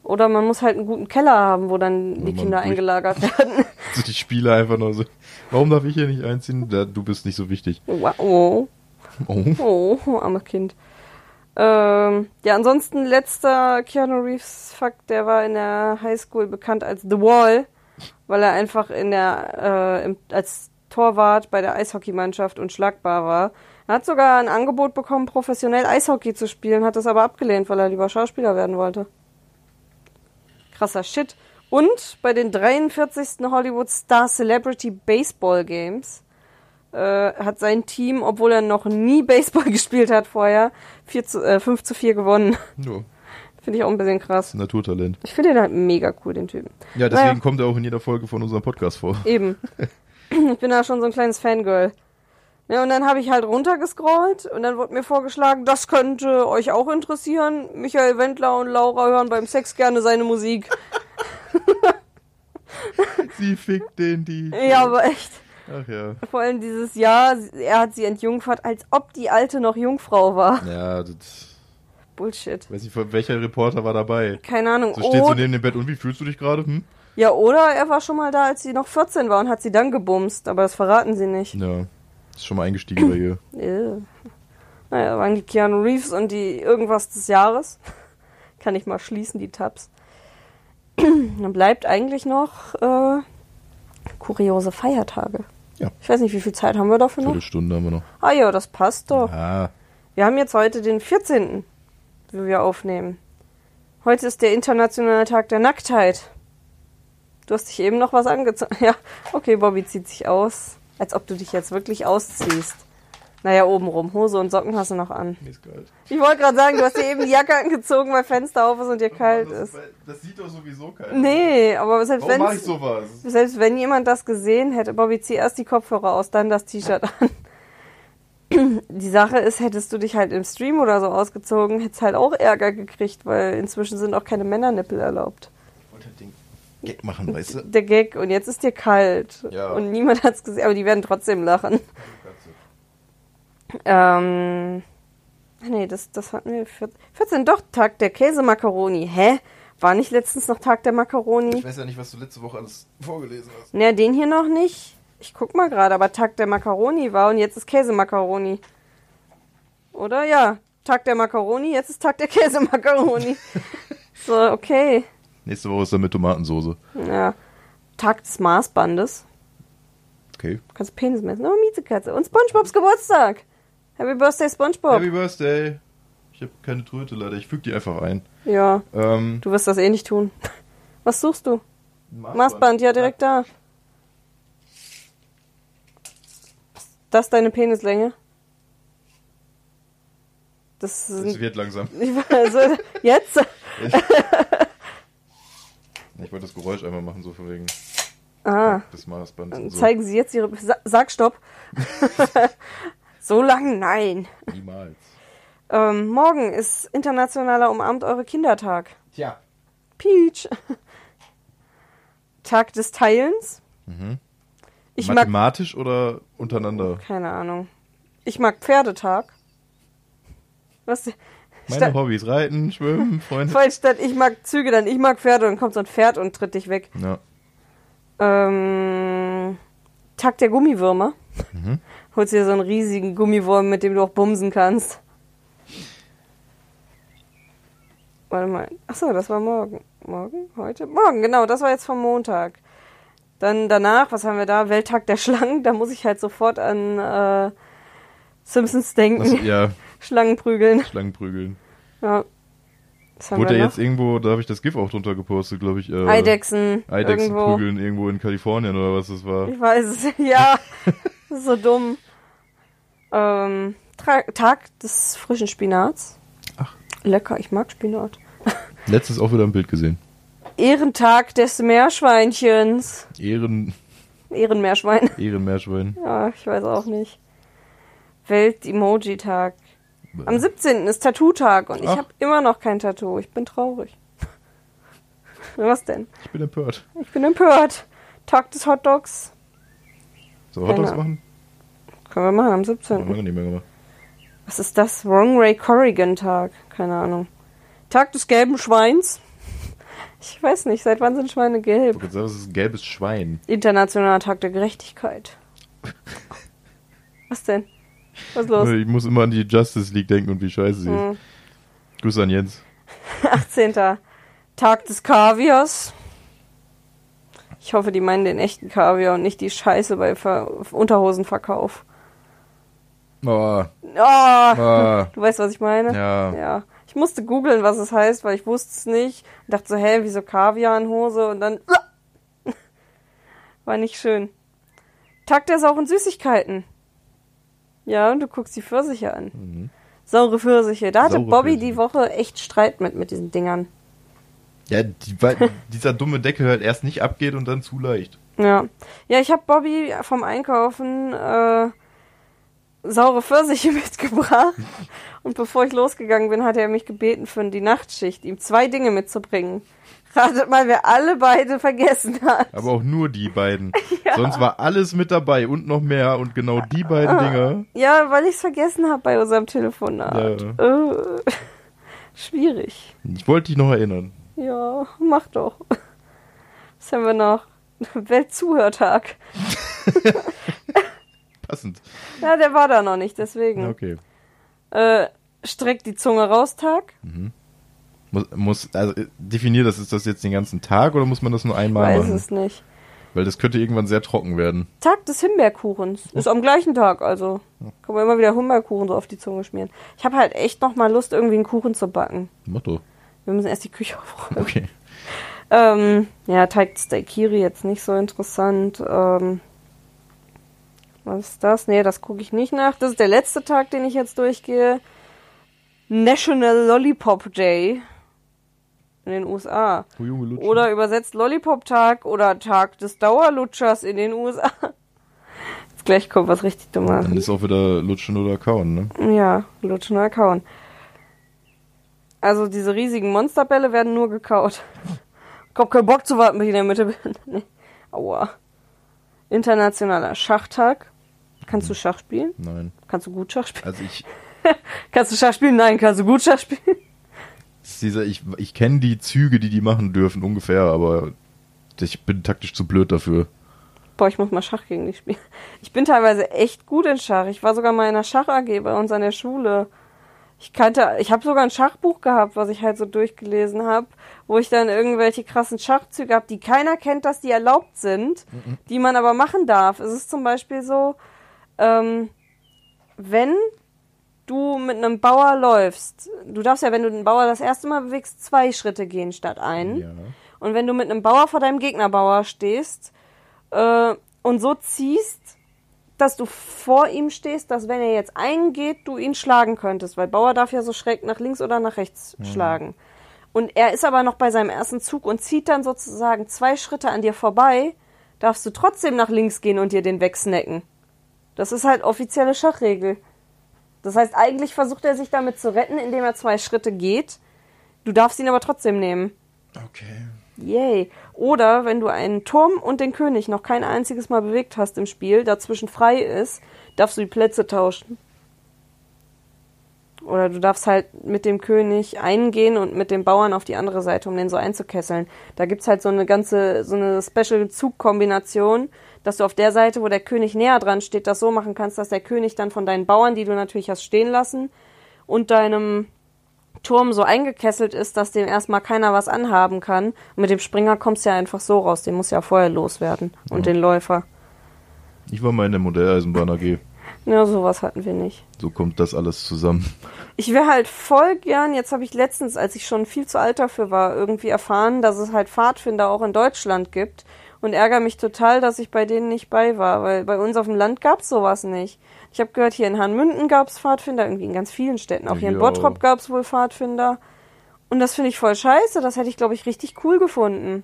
Oder man muss halt einen guten Keller haben, wo dann die Kinder eingelagert [LAUGHS] werden. Also die Spiele einfach nur so. Warum darf ich hier nicht einziehen? Du bist nicht so wichtig. Wow. Oh, Oh. oh, armes Kind. Ähm, ja, ansonsten letzter Keanu Reeves Fakt, der war in der Highschool bekannt als The Wall, weil er einfach in der äh, im, als Torwart bei der Eishockeymannschaft unschlagbar war. Er hat sogar ein Angebot bekommen, professionell Eishockey zu spielen, hat das aber abgelehnt, weil er lieber Schauspieler werden wollte. Krasser Shit. Und bei den 43. Hollywood Star Celebrity Baseball Games äh, hat sein Team, obwohl er noch nie [LAUGHS] Baseball gespielt hat vorher, 4 zu, äh, 5 zu 4 gewonnen. Ja, Finde ich auch ein bisschen krass. Naturtalent. Ich finde den halt mega cool, den Typen. Ja, deswegen Naja. kommt er auch in jeder Folge von unserem Podcast vor. Eben. [LAUGHS] Ich bin da schon so ein kleines Fangirl. Ja, und dann habe ich halt runtergescrollt und dann wurde mir vorgeschlagen, das könnte euch auch interessieren. Michael Wendler und Laura hören beim Sex gerne seine Musik. [LAUGHS] Sie fickt den die. Ja, aber echt. Ach ja. Vor allem dieses Jahr, er hat sie entjungfert, als ob die Alte noch Jungfrau war. Ja, das. Bullshit. Weiß nicht, welcher Reporter war dabei. Keine Ahnung. So steht so Oh, neben dem Bett und wie fühlst du dich gerade? Hm? ja, oder er war schon mal da, als sie noch 14 war und hat sie dann gebumst, aber das verraten sie nicht. Ja. Ist schon mal eingestiegen bei ihr. [CLEARS THROAT] Naja, waren die Keanu Reeves und die irgendwas des Jahres. Kann ich mal schließen, die Tabs. [CLEARS THROAT] Dann bleibt eigentlich noch äh, kuriose Feiertage. Ja. Ich weiß nicht, wie viel Zeit haben wir dafür noch? Viertelstunde haben wir noch. Ah ja, das passt doch. Ah, Wir haben jetzt heute den 14., wie wir aufnehmen. Heute ist der internationale Tag der Nacktheit. Du hast dich eben noch was angezogen. [LAUGHS] Ja, okay, Bobby zieht sich aus. Als ob du dich jetzt wirklich ausziehst. Naja, obenrum. Hose und Socken hast du noch an. mir ist kalt. Ich wollte gerade sagen, du hast dir eben die Jacke angezogen, weil Fenster auf ist und dir kalt ist. Das sieht doch sowieso kalt Nee, aber selbst Warum wenn ich sowas? selbst wenn jemand das gesehen hätte, Bobby, zieh erst die Kopfhörer aus, dann das T-Shirt an. [CLEARS THROAT] Die Sache ist, hättest du dich halt im Stream oder so ausgezogen, hättest halt auch Ärger gekriegt, weil inzwischen sind auch keine Männernippel erlaubt. Ich wollte halt den Gag machen, weißt du? Der Gag und jetzt ist dir kalt. Ja. Und niemand hat's gesehen, aber die werden trotzdem lachen. Ähm. ach Nee, das, das hatten wir. 14, 14, doch, Tag der Käsemakaroni. Hä? War nicht letztens noch Tag der Makaroni? Ich weiß ja nicht, was du letzte Woche alles vorgelesen hast. Naja, den hier noch nicht. Ich guck mal gerade, aber Tag der Makaroni war und jetzt ist Käsemakaroni. Oder? Ja. Tag der Makaroni, jetzt ist Tag der Käsemakaroni. [LAUGHS] so, okay. Nächste Woche ist dann mit Tomatensoße. Ja. Tag des Maßbandes. Okay. Kannst Penis messen. Oh, Miezekatze. Und Spongebobs Geburtstag. Happy Birthday, Spongebob. Happy Birthday. Ich habe keine Tröte leider. Ich füge die einfach ein. Ja, Ähm, du wirst das eh nicht tun. [LAUGHS] Was suchst du? Maßband, ja, direkt da. Das ist deine Penislänge? Das sind. wird langsam. [LAUGHS] Also, jetzt? Ich wollte das Geräusch einmal machen, so von wegen Ah, des Maßbands. und So. zeigen Sie jetzt Ihre. Sa sag Stopp. [LAUGHS] so lang? Nein. Niemals. Ähm, morgen ist internationaler Umarmt eure Kindertag. Tja. Peach. [LAUGHS] Tag des Teilens. Mhm. Ich mag. Mathematisch oder untereinander? Keine Ahnung. Ich mag Pferdetag. Was? Meine Statt, Hobbys, Reiten, Schwimmen, Freunde. falls statt ich mag Züge, dann ich mag Pferde und kommt so ein Pferd und tritt dich weg. Ja. Ähm, Tag der Gummiwürmer. Mhm. Holst dir so einen riesigen Gummiwurm, mit dem du auch bumsen kannst. Warte mal. Achso, das war morgen. Morgen? Heute? Morgen, genau. Das war jetzt vom Montag. Dann danach, was haben wir da? Welttag der Schlangen. Da muss ich halt sofort an äh, Simpsons denken. Was, ja, [LAUGHS] Schlangen prügeln. Schlangen prügeln. Ja. Wurde jetzt irgendwo, da habe ich das GIF auch drunter gepostet, glaube ich. Äh, Eidechsen. Eidechsen irgendwo. prügeln irgendwo in Kalifornien oder was das war. Ich weiß es, [LAUGHS] ja. Das [LAUGHS] ist so dumm. Ähm, Tag des frischen Spinats. Ach. Lecker, ich mag Spinat. [LAUGHS] Letztes auch wieder ein Bild gesehen. Ehrentag des Meerschweinchens. Ehren, Ehrenmeerschwein. Ehrenmeerschwein. Ja, ich weiß auch nicht. Welt-Emoji-Tag. Am 17. ist Tattoo-Tag und ich Ach. habe immer noch kein Tattoo. Ich bin traurig. [LAUGHS] Was denn? Ich bin empört. Ich bin empört. Tag des Hotdogs. So, Hotdogs Keine- machen? Können wir machen am Haben 17. wir nicht mehr gemacht. Was ist das? Wrong Ray Corrigan Tag. Keine Ahnung. Tag des gelben Schweins. [LAUGHS] Ich weiß nicht, seit wann sind Schweine Ich gelb? das ist ein gelbes Schwein. Internationaler Tag der Gerechtigkeit. [LAUGHS] Was denn? Was ist los? Ich muss immer an die Justice League denken und wie scheiße sie ist. Hm. Grüße an Jens. 18. Tag des Kaviars. Ich hoffe, die meinen den echten Kaviar und nicht die Scheiße bei Ver Unterhosenverkauf. Oh, Oh, ah, du weißt, was ich meine? ja. Ja. Ich musste googeln, was es heißt, weil ich wusste es nicht. Und dachte so, hä, wieso Kaviar in Hose? Und dann [LAUGHS] war nicht schön. Tag der sauren Süßigkeiten. Ja, und du guckst die Pfirsiche an. Mhm. Saure Pfirsiche. Da hatte Saure Bobby Pfirsiche. die Woche echt Streit mit, mit diesen Dingern. Ja, die, weil [LAUGHS] dieser dumme Deckel halt erst nicht abgeht und dann zu leicht. Ja. Ja, ich habe Bobby vom Einkaufen äh, saure Pfirsiche [LAUGHS] mitgebracht. Und bevor ich losgegangen bin, hat er mich gebeten, für die Nachtschicht ihm zwei Dinge mitzubringen. Ratet mal, wer alle beide vergessen hat. Aber auch nur die beiden. [LAUGHS] Sonst war alles mit dabei und noch mehr und genau die beiden Ah. Dinger. Ja, weil ich es vergessen habe bei unserem Telefonat. Äh, [LAUGHS] schwierig. Ich wollte dich noch erinnern. Ja, mach doch. Was haben wir noch? Weltzuhörtag. [LAUGHS] Passend. Ja, der war da noch nicht, deswegen. Okay. Äh, streck die Zunge raus Tag. Muss, muss also äh, definier das, ist das jetzt den ganzen Tag oder muss man das nur einmal Weiß machen? es nicht. Weil das könnte irgendwann sehr trocken werden. Tag des Himbeerkuchens. Ist am gleichen Tag, also. Kann man immer wieder Himbeerkuchen so auf die Zunge schmieren. Ich habe halt echt noch mal Lust, irgendwie einen Kuchen zu backen. Doch. Wir müssen erst die Küche aufräumen. Okay. Ähm, ja, Teig des Daikiri jetzt nicht so interessant. Ähm, was ist das? Nee, das gucke ich nicht nach. Das ist der letzte Tag, den ich jetzt durchgehe. National Lollipop Day in den USA. Oh. Oder übersetzt Lollipop-Tag oder Tag des Dauerlutschers in den USA. [LAUGHS] Jetzt gleich kommt was richtig Dummes. Dann ist auch wieder Lutschen oder Kauen, ne? Ja, lutschen oder kauen. Also diese riesigen Monsterbälle werden nur gekaut. Ich hab keinen Bock zu warten, bis ich in der Mitte bin. [LAUGHS] nee. Aua. Internationaler Schachtag. Kannst du Schach spielen? Nein. Kannst du gut Schach spielen? Also ich, Kannst du Schach spielen? Nein. Kannst du gut Schach spielen? Dieser, ich, ich kenne die Züge, die die machen dürfen, ungefähr, aber ich bin taktisch zu blöd dafür. Boah, ich muss mal Schach gegen dich spielen. Ich bin teilweise echt gut in Schach. Ich war sogar mal in einer Schach AG bei uns an der Schule. Ich kannte, ich habe sogar ein Schachbuch gehabt, was ich halt so durchgelesen habe, wo ich dann irgendwelche krassen Schachzüge habe, die keiner kennt, dass die erlaubt sind, die man aber machen darf. Es ist zum Beispiel so, ähm, wenn du mit einem Bauer läufst, du darfst ja, wenn du den Bauer das erste Mal bewegst, zwei Schritte gehen statt einen. Ja. Und wenn du mit einem Bauer vor deinem Gegnerbauer stehst äh, und so ziehst, dass du vor ihm stehst, dass wenn er jetzt eingeht, du ihn schlagen könntest, weil Bauer darf ja so schräg nach links oder nach rechts schlagen. Und er ist aber noch bei seinem ersten Zug und zieht dann sozusagen zwei Schritte an dir vorbei, darfst du trotzdem nach links gehen und dir den wegsnacken. Das ist halt offizielle Schachregel. Das heißt, eigentlich versucht er sich damit zu retten, indem er zwei Schritte geht. Du darfst ihn aber trotzdem nehmen. Okay. Yay. Oder wenn du einen Turm und den König noch kein einziges Mal bewegt hast im Spiel, dazwischen frei ist, darfst du die Plätze tauschen. Oder du darfst halt mit dem König eingehen und mit dem Bauern auf die andere Seite, um den so einzukesseln. Da gibt's halt so eine ganze, so eine Special-Zugkombination, dass du auf der Seite, wo der König näher dran steht, das so machen kannst, dass der König dann von deinen Bauern, die du natürlich hast stehen lassen, und deinem Turm so eingekesselt ist, dass dem erstmal keiner was anhaben kann. Und mit dem Springer kommst du ja einfach so raus. Den muss ja vorher loswerden. Und Ja. den Läufer. Ich war mal in der Modelleisenbahn AG. Ja, sowas hatten wir nicht. So kommt das alles zusammen. Ich wäre halt voll gern, jetzt habe ich letztens, als ich schon viel zu alt dafür war, irgendwie erfahren, dass es halt Pfadfinder auch in Deutschland gibt. Und ärgere mich total, dass ich bei denen nicht bei war, weil bei uns auf dem Land gab's sowas nicht. Ich habe gehört, hier in Hanmünden gab's Pfadfinder, irgendwie in ganz vielen Städten. Auch hier in Ja. Bottrop gab's wohl Pfadfinder. Und das finde ich voll scheiße. Das hätte ich, glaube ich, richtig cool gefunden.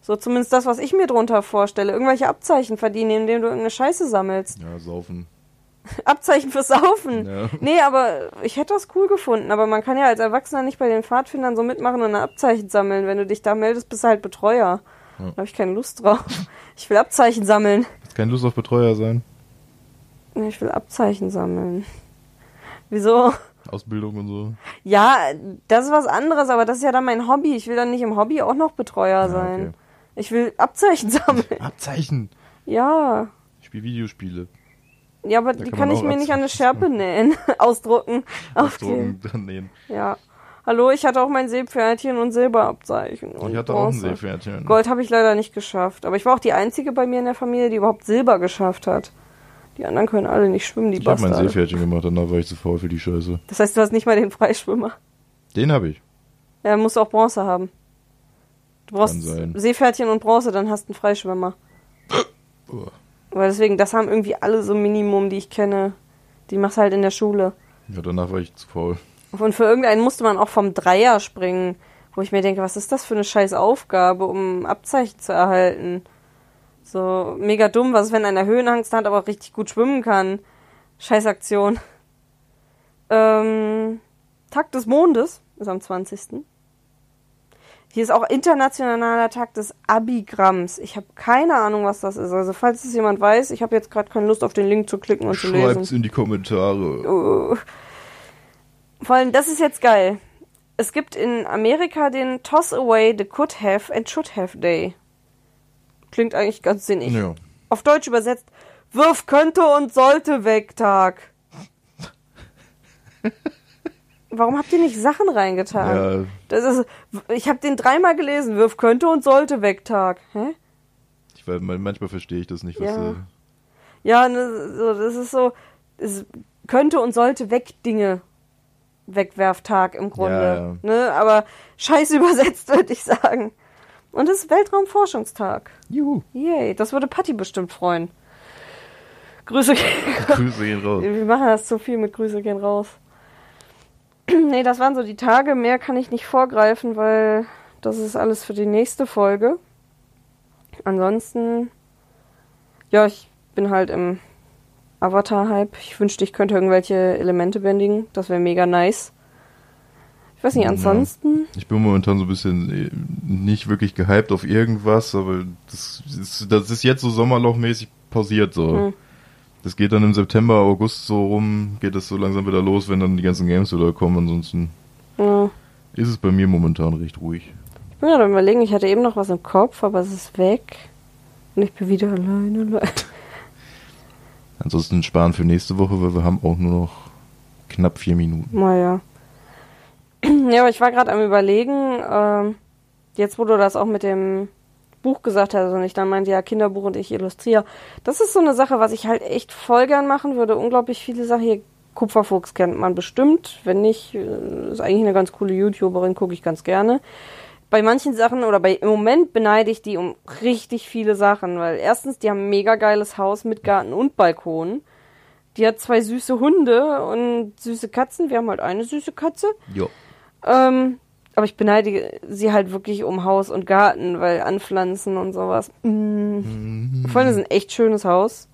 So zumindest das, was ich mir drunter vorstelle. Irgendwelche Abzeichen verdienen, indem du irgendeine Scheiße sammelst. Ja, saufen. [LAUGHS] Abzeichen fürs Saufen. Ja. Nee, aber ich hätte das cool gefunden. Aber man kann ja als Erwachsener nicht bei den Pfadfindern so mitmachen und ein Abzeichen sammeln. Wenn du dich da meldest, bist du halt Betreuer. Da habe ich keine Lust drauf. [LAUGHS] Ich will Abzeichen sammeln. Hast keine Lust auf Betreuer sein? Nee, Ich will Abzeichen sammeln. Wieso? Ausbildung und so. Ja, das ist was anderes, aber das ist ja dann mein Hobby. Ich will dann nicht im Hobby auch noch Betreuer sein. okay. Ich will Abzeichen sammeln. Abzeichen. Ja. Ich spiele Videospiele. Ja, aber Da die kann kann ich mir nicht an eine Schärpe nähen. [LAUGHS] Ausdrucken. Ausdrucken, dran [LAUGHS] nähen. ja. Hallo, ich hatte auch mein Seepferdchen und Silberabzeichen. Und Ich hatte auch ein Bronze. Seepferdchen. Gold habe ich leider nicht geschafft. Aber ich war auch die einzige bei mir in der Familie, die überhaupt Silber geschafft hat. Die anderen können alle nicht schwimmen, die Ich habe mein. Seepferdchen gemacht, danach war ich zu faul für die Scheiße. Das heißt, du hast nicht mal den Freischwimmer. Den habe ich. Ja, musst du auch Bronze haben. Du brauchst. Seepferdchen und Bronze, dann hast du einen Freischwimmer. [CLEARS THROAT] Uah. Weil deswegen, das haben irgendwie alle so Minimum, die ich kenne. Die machst du halt in der Schule. Ja, danach war ich zu faul. Und für irgendeinen musste man auch vom Dreier springen. Wo ich mir denke, was ist das für eine scheiß Aufgabe, um Abzeichen zu erhalten? So mega dumm, was ist, wenn einer Höhenangst hat, aber richtig gut schwimmen kann. Scheiß Aktion. [LAUGHS] Ähm, Tag des Mondes ist am 20. Hier ist auch internationaler Tag des Abigramms. Ich habe keine Ahnung, was das ist. Also falls es jemand weiß, ich habe jetzt gerade keine Lust auf den Link zu klicken und zu lesen. Schreibt's in die Kommentare. Uh. Vor allem, das ist jetzt geil. Es gibt in Amerika den Toss Away the Could Have and Should Have Day. Klingt eigentlich ganz sinnig. Ja. Auf Deutsch übersetzt, Wirf könnte und sollte weg Tag. [LAUGHS] Warum habt ihr nicht Sachen reingetan? ja, Das ist, ich habe den dreimal gelesen. Wirf könnte und sollte weg Tag. Hä? ich weil manchmal verstehe ich das nicht, was Ja. Ja, ne, das ist so, es könnte und sollte weg Dinge Wegwerftag im Grunde. Ne? Aber scheiß übersetzt, [LAUGHS] würde ich sagen. Und es ist Weltraumforschungstag. Juhu. Yay, das würde Patti bestimmt freuen. Grüße gehen [LAUGHS] Grüße gehen raus. Wir machen das zu viel mit Grüße gehen raus. [CLEARS THROAT] nee, das waren so die Tage. Mehr kann ich nicht vorgreifen, weil das ist alles für die nächste Folge. Ansonsten, ja, ich bin halt im Avatar-Hype. Ich wünschte, ich könnte irgendwelche Elemente bändigen. Das wäre mega nice. Ich weiß nicht, Ja. ansonsten. Ich bin momentan so ein bisschen äh, nicht wirklich gehypt auf irgendwas, aber das ist, das ist jetzt so sommerlochmäßig pausiert so. Hm. Das geht dann im September, August so rum, geht das so langsam wieder los, wenn dann die ganzen Games wieder kommen. Ansonsten Ja. ist es bei mir momentan recht ruhig. Ich bin gerade überlegen, ich hatte eben noch was im Kopf, aber es ist weg. Und ich bin wieder alleine. [LAUGHS] Ansonsten sparen für nächste Woche, weil wir haben auch nur noch knapp vier Minuten. Naja. [CLEARS THROAT] Ja, aber ich war gerade am überlegen, ähm, jetzt wo du das auch mit dem Buch gesagt hast und ich dann meinte, ja, Kinderbuch und ich illustriere. Das ist so eine Sache, was ich halt echt voll gern machen würde. Unglaublich viele Sachen hier. Kupferfuchs kennt man bestimmt. Wenn nicht, äh, ist eigentlich eine ganz coole YouTuberin, gucke ich ganz gerne. Bei manchen Sachen oder bei im Moment beneide ich die um richtig viele Sachen, weil erstens, die haben ein mega geiles Haus mit Garten und Balkon. Die hat zwei süße Hunde und süße Katzen. Wir haben halt eine süße Katze. Jo. Ähm, aber ich beneide sie halt wirklich um Haus und Garten, weil anpflanzen und sowas. Mm. Vor allem ist ein echt schönes Haus.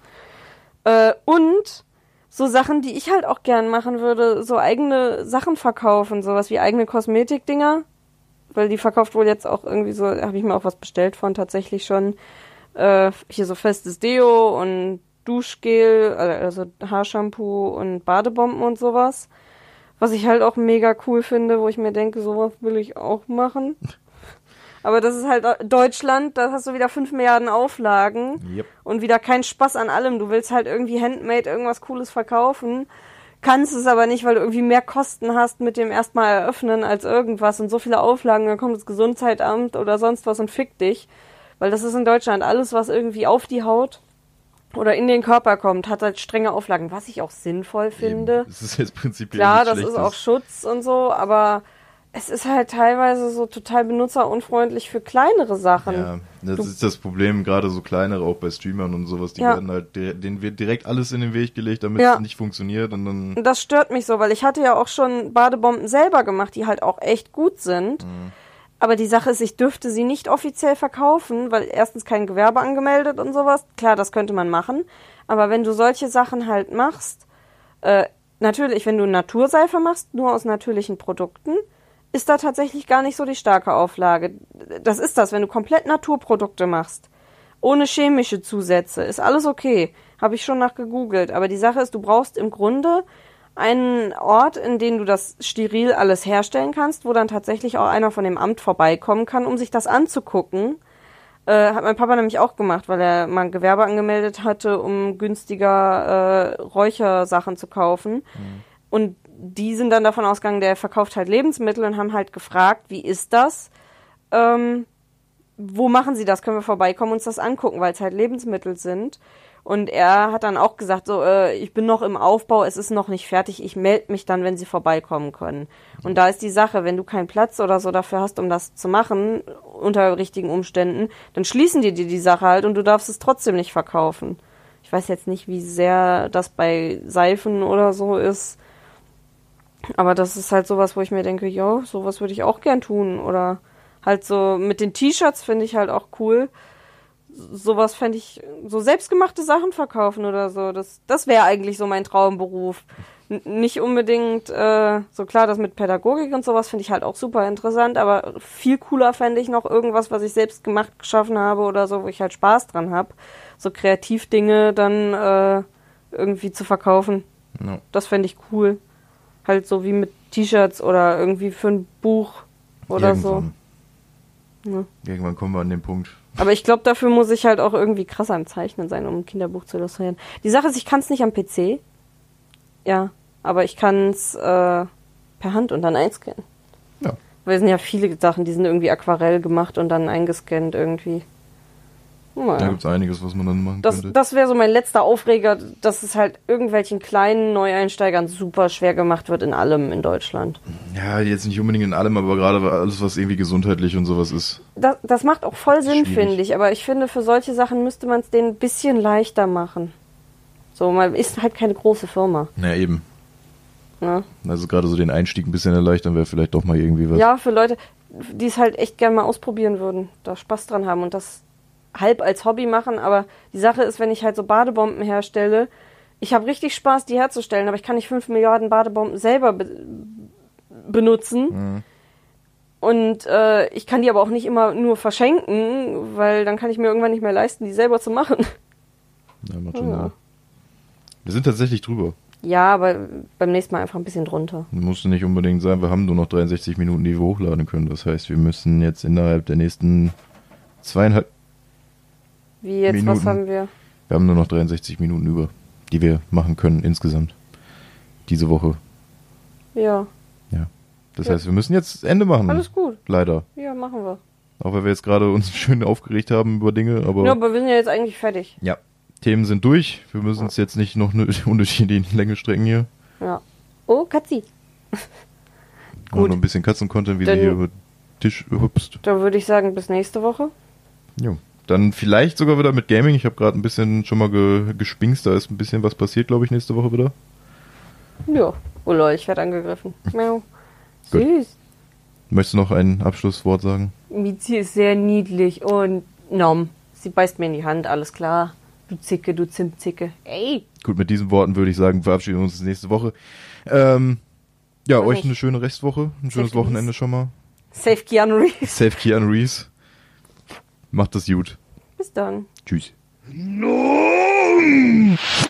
Äh, und so Sachen, die ich halt auch gern machen würde, so eigene Sachen verkaufen, sowas wie eigene Kosmetikdinger. Weil die verkauft wohl jetzt auch irgendwie so, habe ich mir auch was bestellt von tatsächlich schon. Äh, hier so festes Deo und Duschgel, also Haarshampoo und Badebomben und sowas. Was ich halt auch mega cool finde, wo ich mir denke, sowas will ich auch machen. [LAUGHS] Aber das ist halt Deutschland, da hast du wieder 5 Milliarden Auflagen Yep. und wieder kein Spaß an allem. Du willst halt irgendwie handmade irgendwas Cooles verkaufen, kannst es aber nicht, weil du irgendwie mehr Kosten hast mit dem erstmal eröffnen als irgendwas und so viele Auflagen, dann kommt das Gesundheitsamt oder sonst was und fickt dich. Weil das ist in Deutschland alles, was irgendwie auf die Haut oder in den Körper kommt, hat halt strenge Auflagen, was ich auch sinnvoll finde. Eben. Das ist jetzt prinzipiell Klar, das ist auch Schutz und so, aber es ist halt teilweise so total benutzerunfreundlich für kleinere Sachen. Ja, das Du- ist das Problem, gerade so kleinere, auch bei Streamern und sowas, die Ja. werden halt, denen wird direkt alles in den Weg gelegt, damit Ja. es nicht funktioniert und dann, Das stört mich so, weil ich hatte ja auch schon Badebomben selber gemacht, die halt auch echt gut sind. Mhm. Aber die Sache ist, ich dürfte sie nicht offiziell verkaufen, weil erstens kein Gewerbe angemeldet und sowas. Klar, das könnte man machen. Aber wenn du solche Sachen halt machst, äh, natürlich, wenn du Naturseife machst, nur aus natürlichen Produkten, ist da tatsächlich gar nicht so die starke Auflage. Das ist das, wenn du komplett Naturprodukte machst, ohne chemische Zusätze, ist alles okay. Habe ich schon nach gegoogelt. Aber die Sache ist, du brauchst im Grunde einen Ort, in dem du das steril alles herstellen kannst, wo dann tatsächlich auch einer von dem Amt vorbeikommen kann, um sich das anzugucken. Äh, hat mein Papa nämlich auch gemacht, weil er mal ein Gewerbe angemeldet hatte, um günstiger äh, Räuchersachen zu kaufen. Und die sind dann davon ausgegangen, der verkauft halt Lebensmittel und haben halt gefragt, wie ist das? Ähm, wo machen sie das? Können wir vorbeikommen und uns das angucken, weil es halt Lebensmittel sind. Und er hat dann auch gesagt, so, äh, ich bin noch im Aufbau, es ist noch nicht fertig, ich melde mich dann, wenn sie vorbeikommen können. Und da ist die Sache, wenn du keinen Platz oder so dafür hast, um das zu machen, unter richtigen Umständen, dann schließen die dir die Sache halt und du darfst es trotzdem nicht verkaufen. Ich weiß jetzt nicht, wie sehr das bei Seifen oder so ist. Aber das ist halt sowas, wo ich mir denke, ja, sowas würde ich auch gern tun. Oder halt so mit den T-Shirts finde ich halt auch cool. Sowas fände ich, so selbstgemachte Sachen verkaufen oder so. Das, das wäre eigentlich so mein Traumberuf. N nicht unbedingt, äh, so klar, das mit Pädagogik und sowas finde ich halt auch super interessant, aber viel cooler fände ich noch irgendwas, was ich selbst gemacht, geschaffen habe oder so, wo ich halt Spaß dran habe. So Kreativdinge dann äh, irgendwie zu verkaufen. no. Das fände ich cool. Halt so wie mit T-Shirts oder irgendwie für ein Buch oder irgendwann, so. Ja. irgendwann kommen wir an den Punkt. Aber ich glaube, dafür muss ich halt auch irgendwie krasser im Zeichnen sein, um ein Kinderbuch zu illustrieren. Die Sache ist, ich kann es nicht am PC. Ja, aber ich kann es äh, per Hand und dann einscannen. Ja. Weil es sind ja viele Sachen, die sind irgendwie Aquarell gemacht und dann eingescannt irgendwie. Da Naja. gibt's einiges, was man dann machen Das, könnte. das wäre so mein letzter Aufreger, dass es halt irgendwelchen kleinen Neueinsteigern super schwer gemacht wird in allem in Deutschland. Ja, jetzt nicht unbedingt in allem, aber gerade alles, was irgendwie gesundheitlich und sowas ist. Das, das macht auch voll Sinn, finde ich. Aber ich finde, für solche Sachen müsste man es denen ein bisschen leichter machen. So, man ist halt keine große Firma. Na eben. Ne? Also gerade so den Einstieg ein bisschen erleichtern wäre vielleicht doch mal irgendwie was. Ja, für Leute, die es halt echt gerne mal ausprobieren würden, da Spaß dran haben und das halb als Hobby machen. Aber die Sache ist, wenn ich halt so Badebomben herstelle, ich habe richtig Spaß, die herzustellen, aber ich kann nicht 5 Milliarden Badebomben selber be benutzen. Mhm. Und äh, ich kann die aber auch nicht immer nur verschenken, weil dann kann ich mir irgendwann nicht mehr leisten, die selber zu machen. Ja, macht schon Ja. Wir sind tatsächlich drüber. Ja, aber beim nächsten Mal einfach ein bisschen drunter. Musste nicht unbedingt sein, wir haben nur noch 63 Minuten, die wir hochladen können. Das heißt, wir müssen jetzt innerhalb der nächsten zweieinhalb, Wie jetzt, was Minuten. haben wir? wir haben nur noch 63 Minuten über, die wir machen können insgesamt. Diese Woche. Ja, Ja. Das Ja. heißt, wir müssen jetzt Ende machen. alles gut. Leider. Ja, machen wir. Auch weil wir jetzt gerade uns [LAUGHS] schön aufgeregt haben über Dinge, aber. Ja, aber wir sind ja jetzt eigentlich fertig. Ja. Themen sind durch. Wir müssen uns jetzt nicht noch eine unnötig in die Länge strecken hier. Ja. Oh, Katzi. Gut. noch ein bisschen Katzen-Content, wie Dann- sie hier über den Tisch hüpst. Da würde ich sagen, bis nächste Woche. Jo. Dann vielleicht sogar wieder mit Gaming. Ich habe gerade ein bisschen schon mal ge gespingst. Da ist ein bisschen was passiert, glaube ich, nächste Woche wieder. Ja. Oh lol, ich werde angegriffen. Miau. Gut. Süß. Möchtest du noch ein Abschlusswort sagen? Mizi ist sehr niedlich und nom. Sie beißt mir in die Hand, alles klar. Du Zicke, du Zimtzicke. Ey. Gut, mit diesen Worten würde ich sagen, verabschieden wir uns nächste Woche. Ähm, ja, Oder euch nicht. eine schöne Restwoche. Ein schönes Safe Wochenende schon mal. Safe Keanu Reeves. Safe Keanu Reeves. Macht das gut. Bis dann. Tschüss.